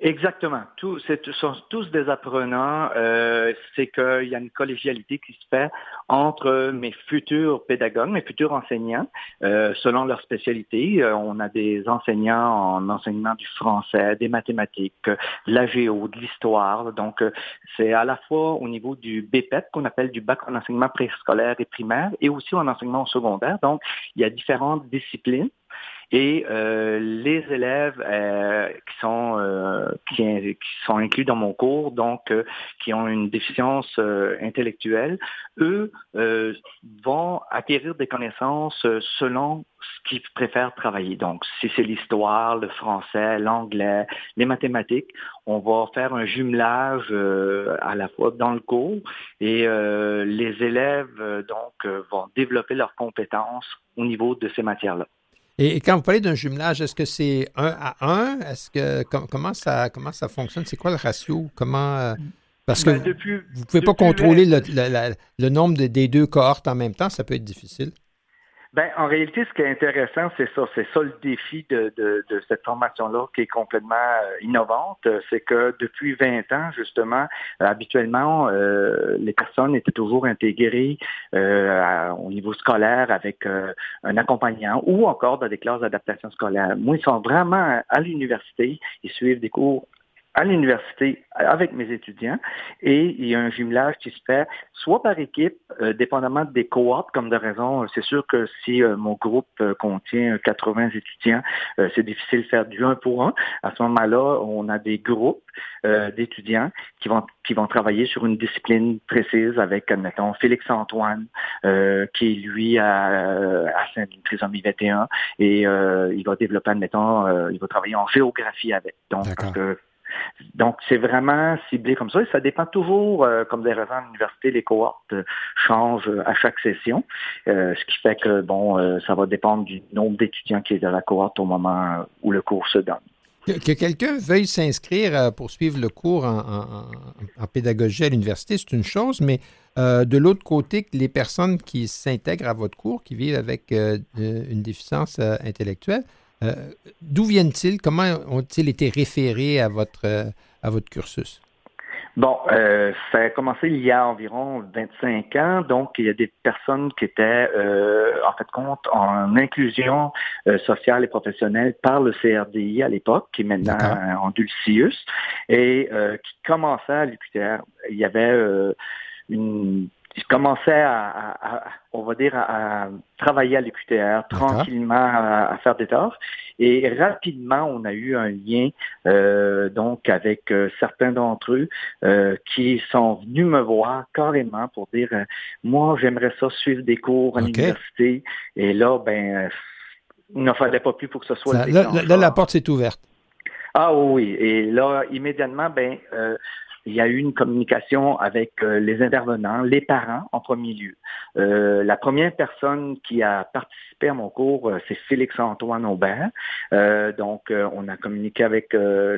Exactement. Tous, sont tous des apprenants. Euh, c'est qu'il y a une collégialité qui se fait entre mes futurs pédagogues, mes futurs enseignants, euh, selon leur spécialité. Euh, on a des enseignants en enseignement du français, des mathématiques, de la géo, de l'histoire. Donc, euh, c'est à la fois au niveau du BPET, qu'on appelle du bac en enseignement préscolaire et primaire, et aussi en enseignement secondaire. Donc, il y a différentes disciplines. Et euh, les élèves euh, qui sont euh, qui, qui sont inclus dans mon cours, donc euh, qui ont une déficience euh, intellectuelle, eux euh, vont acquérir des connaissances selon ce qu'ils préfèrent travailler. Donc, si c'est l'histoire, le français, l'anglais, les mathématiques, on va faire un jumelage euh, à la fois dans le cours et euh, les élèves donc vont développer leurs compétences au niveau de ces matières-là. Et, quand vous parlez d'un jumelage, est-ce que c'est un à un? Est-ce que com- comment ça comment ça fonctionne? C'est quoi le ratio? Comment euh, parce que Ben, vous- depuis- vous ne pouvez pas contrôler le, le- la- le nombre de- des deux cohortes en même temps, ça peut être difficile. Ben, en réalité, ce qui est intéressant, c'est ça. C'est ça le défi de, de, de cette formation-là qui est complètement euh, innovante. Euh, C'est que depuis 20 ans, justement, euh, habituellement, euh, les personnes étaient toujours intégrées euh, au niveau scolaire avec euh, un accompagnant ou encore dans des classes d'adaptation scolaire. Moi, ils sont vraiment à l'université. Ils suivent des cours à l'université avec mes étudiants et il y a un jumelage qui se fait soit par équipe, euh, dépendamment des cohortes, comme de raison. C'est sûr que si euh, mon groupe euh, contient 80 étudiants, euh, c'est difficile de faire du un pour un. À ce moment-là, on a des groupes euh, d'étudiants qui vont qui vont travailler sur une discipline précise avec, admettons, Félix-Antoine, euh, qui lui a, euh, a une trisomie 21 et euh, il va développer, admettons, euh, il va travailler en géographie avec. Donc, euh, donc, c'est vraiment ciblé comme ça. Et ça dépend toujours, euh, comme des raisons à l'université, les cohortes changent à chaque session, euh, ce qui fait que, bon, euh, ça va dépendre du nombre d'étudiants qui est dans la cohorte au moment où le cours se donne. Que, que quelqu'un veuille s'inscrire pour suivre le cours en, en- pédagogie à l'université, c'est une chose, mais de l'autre côté, les personnes qui s'intègrent à votre cours, qui vivent avec une déficience intellectuelle, euh, d'où viennent-ils? Comment ont-ils été référés à votre, euh, à votre cursus? Bon, euh, ça a commencé il y a environ 25 ans, donc il y a des personnes qui étaient euh, en fait compte en inclusion euh, sociale et professionnelle par le CRDI à l'époque, qui est maintenant en Dulcius, et qui commençait à l'UQTR. Il y avait une je commençais à, à- à- on va dire, à, travailler à l'UQTR tranquillement, à, faire des tâches. Et rapidement, on a eu un lien euh, donc avec euh, certains d'entre eux euh, qui sont venus me voir carrément pour dire moi j'aimerais ça suivre des cours à l'université. Et là, ben il ne fallait pas plus pour que ce soit Ça- le là, là, la porte s'est ouverte. Ah oui, et là, immédiatement, ben, euh, il y a eu une communication avec euh, les intervenants, les parents en premier lieu. Euh, la première personne qui a participé à mon cours, euh, c'est Félix-Antoine Aubert. Euh, donc, on a communiqué avec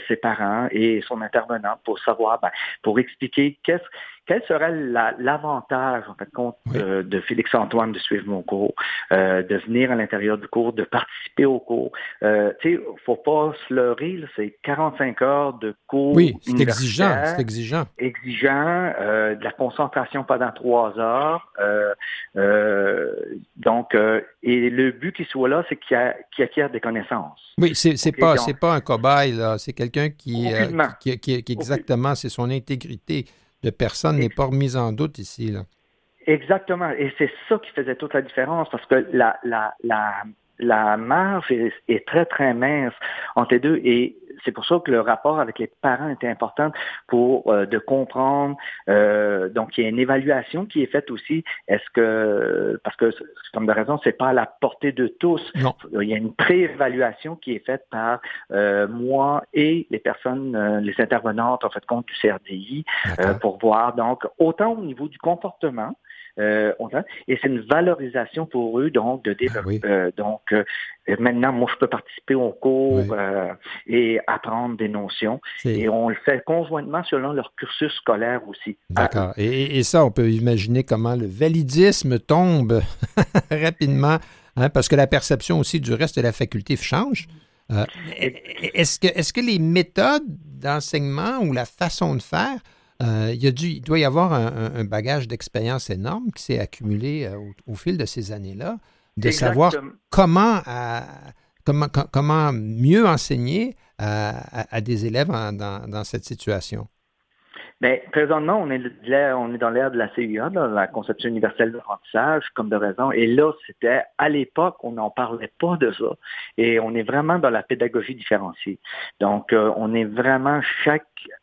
ses parents et son intervenant pour savoir, ben, pour expliquer qu'est-ce quel serait la- l'avantage, en fait, compte euh, de Félix-Antoine de suivre mon cours, euh, de venir à l'intérieur du cours, de participer au cours? Euh, tu sais, faut pas se leurrer, c'est 45 heures de cours Oui, c'est exigeant, c'est exigeant. exigeant, euh, de la concentration pendant trois heures. euh, euh, donc, euh, et le but qu'il soit là, c'est qu'il acquiert des connaissances. Oui, c'est pas, donc- pas un cobaye, là. C'est quelqu'un euh, qui, qui- qui- exactement, c'est son intégrité de personne n'est pas remise en doute ici, là. Exactement. Et c'est ça qui faisait toute la différence parce que la, la, la, la marge est, est très, très mince entre les deux. Et c'est pour ça que le rapport avec les parents était important pour euh, de comprendre. euh, donc, il y a une évaluation qui est faite aussi. Est-ce que, parce que, comme de raison, c'est pas à la portée de tous. Non. Il y a une pré-évaluation qui est faite par euh, moi et les personnes, euh, les intervenantes, en fait, compte du CRDI, euh, pour voir, donc, autant au niveau du comportement, euh, et c'est une valorisation pour eux, donc, de dire, euh, donc, euh, maintenant, moi, je peux participer au cours et apprendre des notions. Et on le fait conjointement selon leur cursus scolaire aussi. D'accord. Et, et- et ça, on peut imaginer comment le validisme tombe rapidement, hein, parce que la perception aussi du reste de la faculté change. Euh, est-ce, que, est-ce que les méthodes d'enseignement ou la façon de faire, euh, il, y a dû, il doit y avoir un, bagage d'expérience énorme qui s'est accumulé euh, au, au fil de ces années-là, de savoir comment, à- comment, co- comment mieux enseigner à, à- à des élèves en- dans, dans cette situation? Mais présentement, on est, on est dans l'ère de la CUA, dans la conception universelle d'apprentissage, comme de raison. Et là, c'était à l'époque, on n'en parlait pas de ça. Et on est vraiment dans la pédagogie différenciée. Donc, euh, on est vraiment chaque euh,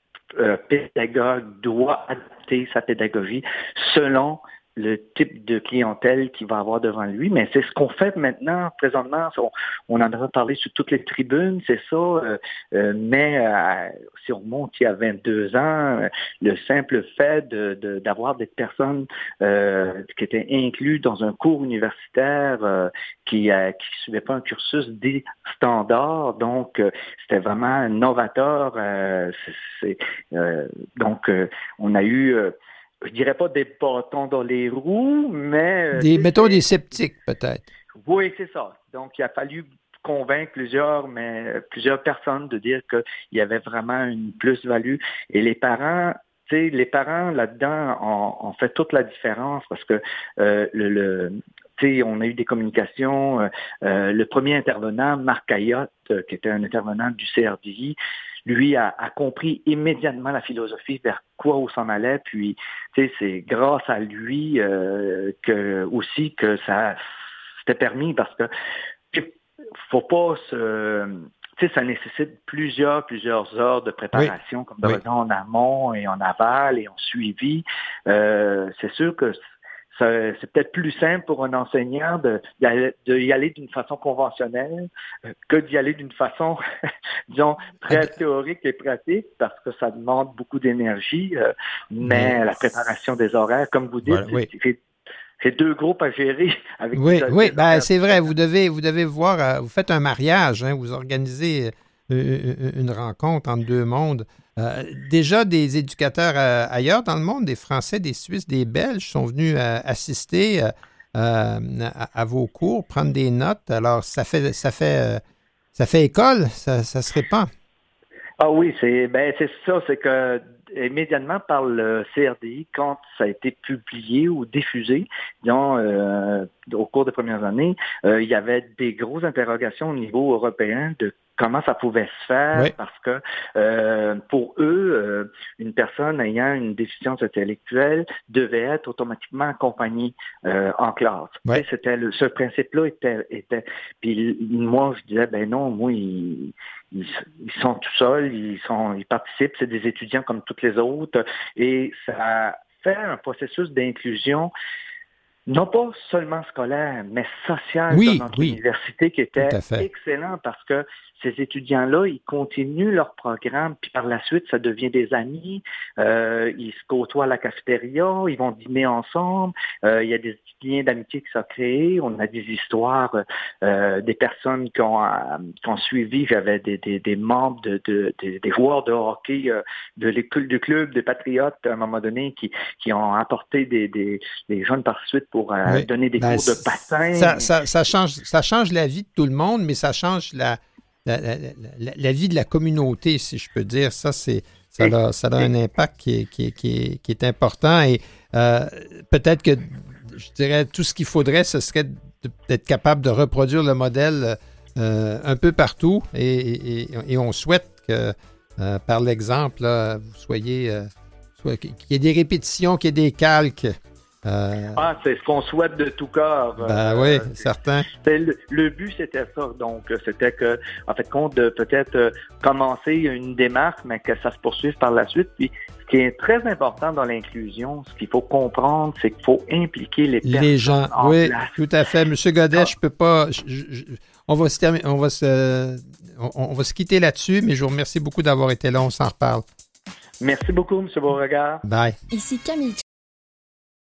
pédagogue doit adapter sa pédagogie selon le type de clientèle qu'il va avoir devant lui. Mais c'est ce qu'on fait maintenant, présentement. On, en a parlé sur toutes les tribunes, c'est ça. euh, euh, mais euh, si on monte il y a 22 ans, le simple fait d'avoir des personnes qui étaient incluses dans un cours universitaire qui ne suivaient pas un cursus des standards, donc c'était vraiment novateur. donc, on a eu, je dirais pas des bâtons dans les roues, mais... euh, Des, mettons des sceptiques, peut-être. oui, c'est ça. Donc, il a fallu convaincre plusieurs, mais plusieurs personnes de dire qu'il y avait vraiment une plus-value. Et les parents, les parents là-dedans ont, ont fait toute la différence parce que euh, le, le on a eu des communications. euh, euh, le premier intervenant, Marc Ayotte, euh, qui était un intervenant du CRDI, lui a, a compris immédiatement la philosophie vers quoi on s'en allait. Puis, c'est grâce à lui euh, que aussi que ça c'était permis parce que faut pas se tu sais, ça nécessite plusieurs, plusieurs heures de préparation, comme de Oui. en amont et en aval et en suivi. Euh, c'est sûr que c'est peut-être plus simple pour un enseignant de, d'y aller- de y aller d'une façon conventionnelle euh, que d'y aller d'une façon, disons, très théorique et pratique, parce que ça demande beaucoup d'énergie. euh, mais Mais- la préparation des horaires, comme vous dites, Voilà, oui. c'est- c'est c'est deux groupes à gérer avec Oui, des- oui, ben, c'est vrai. Vous devez, vous devez voir, euh, vous faites un mariage, hein, vous organisez une rencontre entre deux mondes. déjà, des éducateurs ailleurs dans le monde, des Français, des Suisses, des Belges sont venus assister à, vos cours, prendre des notes. Alors, ça fait, ça fait, ça fait école, ça, ça se répand. Ah oui, c'est ben c'est ça, c'est que immédiatement par le CRDI, quand ça a été publié ou diffusé, euh, au cours des premières années, euh, il y avait des grosses interrogations au niveau européen de comment ça pouvait se faire parce que euh, pour eux, euh, une personne ayant une déficience intellectuelle devait être automatiquement accompagnée euh, en classe. C'était le, ce principe-là était, était. Puis moi, je disais ben non, moi ils, ils, sont tout seuls, ils sont, ils participent, c'est des étudiants comme toutes les autres, et ça fait un processus d'inclusion non pas seulement scolaire, mais social dans notre université qui était excellent parce que ces étudiants-là, ils continuent leur programme, puis par la suite, ça devient des amis. Euh, ils se côtoient à la cafétéria, ils vont dîner ensemble. Euh, il y a des liens d'amitié qui sont créés. On a des histoires euh, des personnes qui ont, qui ont suivi. J'avais des, des, des, membres de, de, des joueurs de hockey de l'école du club des Patriotes à un moment donné qui, qui ont apporté des, des, des jeunes par suite pour donner des ben, cours de patin. Ça, ça, ça, change, ça change la vie de tout le monde, mais ça change la la, vie de la communauté, si je peux dire. Ça, c'est ça a, ça a un impact qui est, qui qui est, important. Et euh, peut-être que, je dirais, tout ce qu'il faudrait, ce serait d'être capable de reproduire le modèle euh, un peu partout. Et, et, on souhaite que, euh, par l'exemple, vous soyez... qu'il y ait des répétitions, qu'il y ait des calques, euh, ah, c'est ce qu'on souhaite de tout cœur. Ben oui, certain. Le, but, c'était ça. Donc, c'était que, en fait, compte de peut-être euh, commencer une démarche, mais que ça se poursuive par la suite. Puis, ce qui est très important dans l'inclusion, ce qu'il faut comprendre, c'est qu'il faut impliquer les personnes. Les gens, oui, tout à fait. Monsieur Godet, ah. je peux pas. on va se on va se, on, va se quitter là-dessus, mais je vous remercie beaucoup d'avoir été là. On s'en reparle. Merci beaucoup, M. Beauregard. Bye. Ici Camille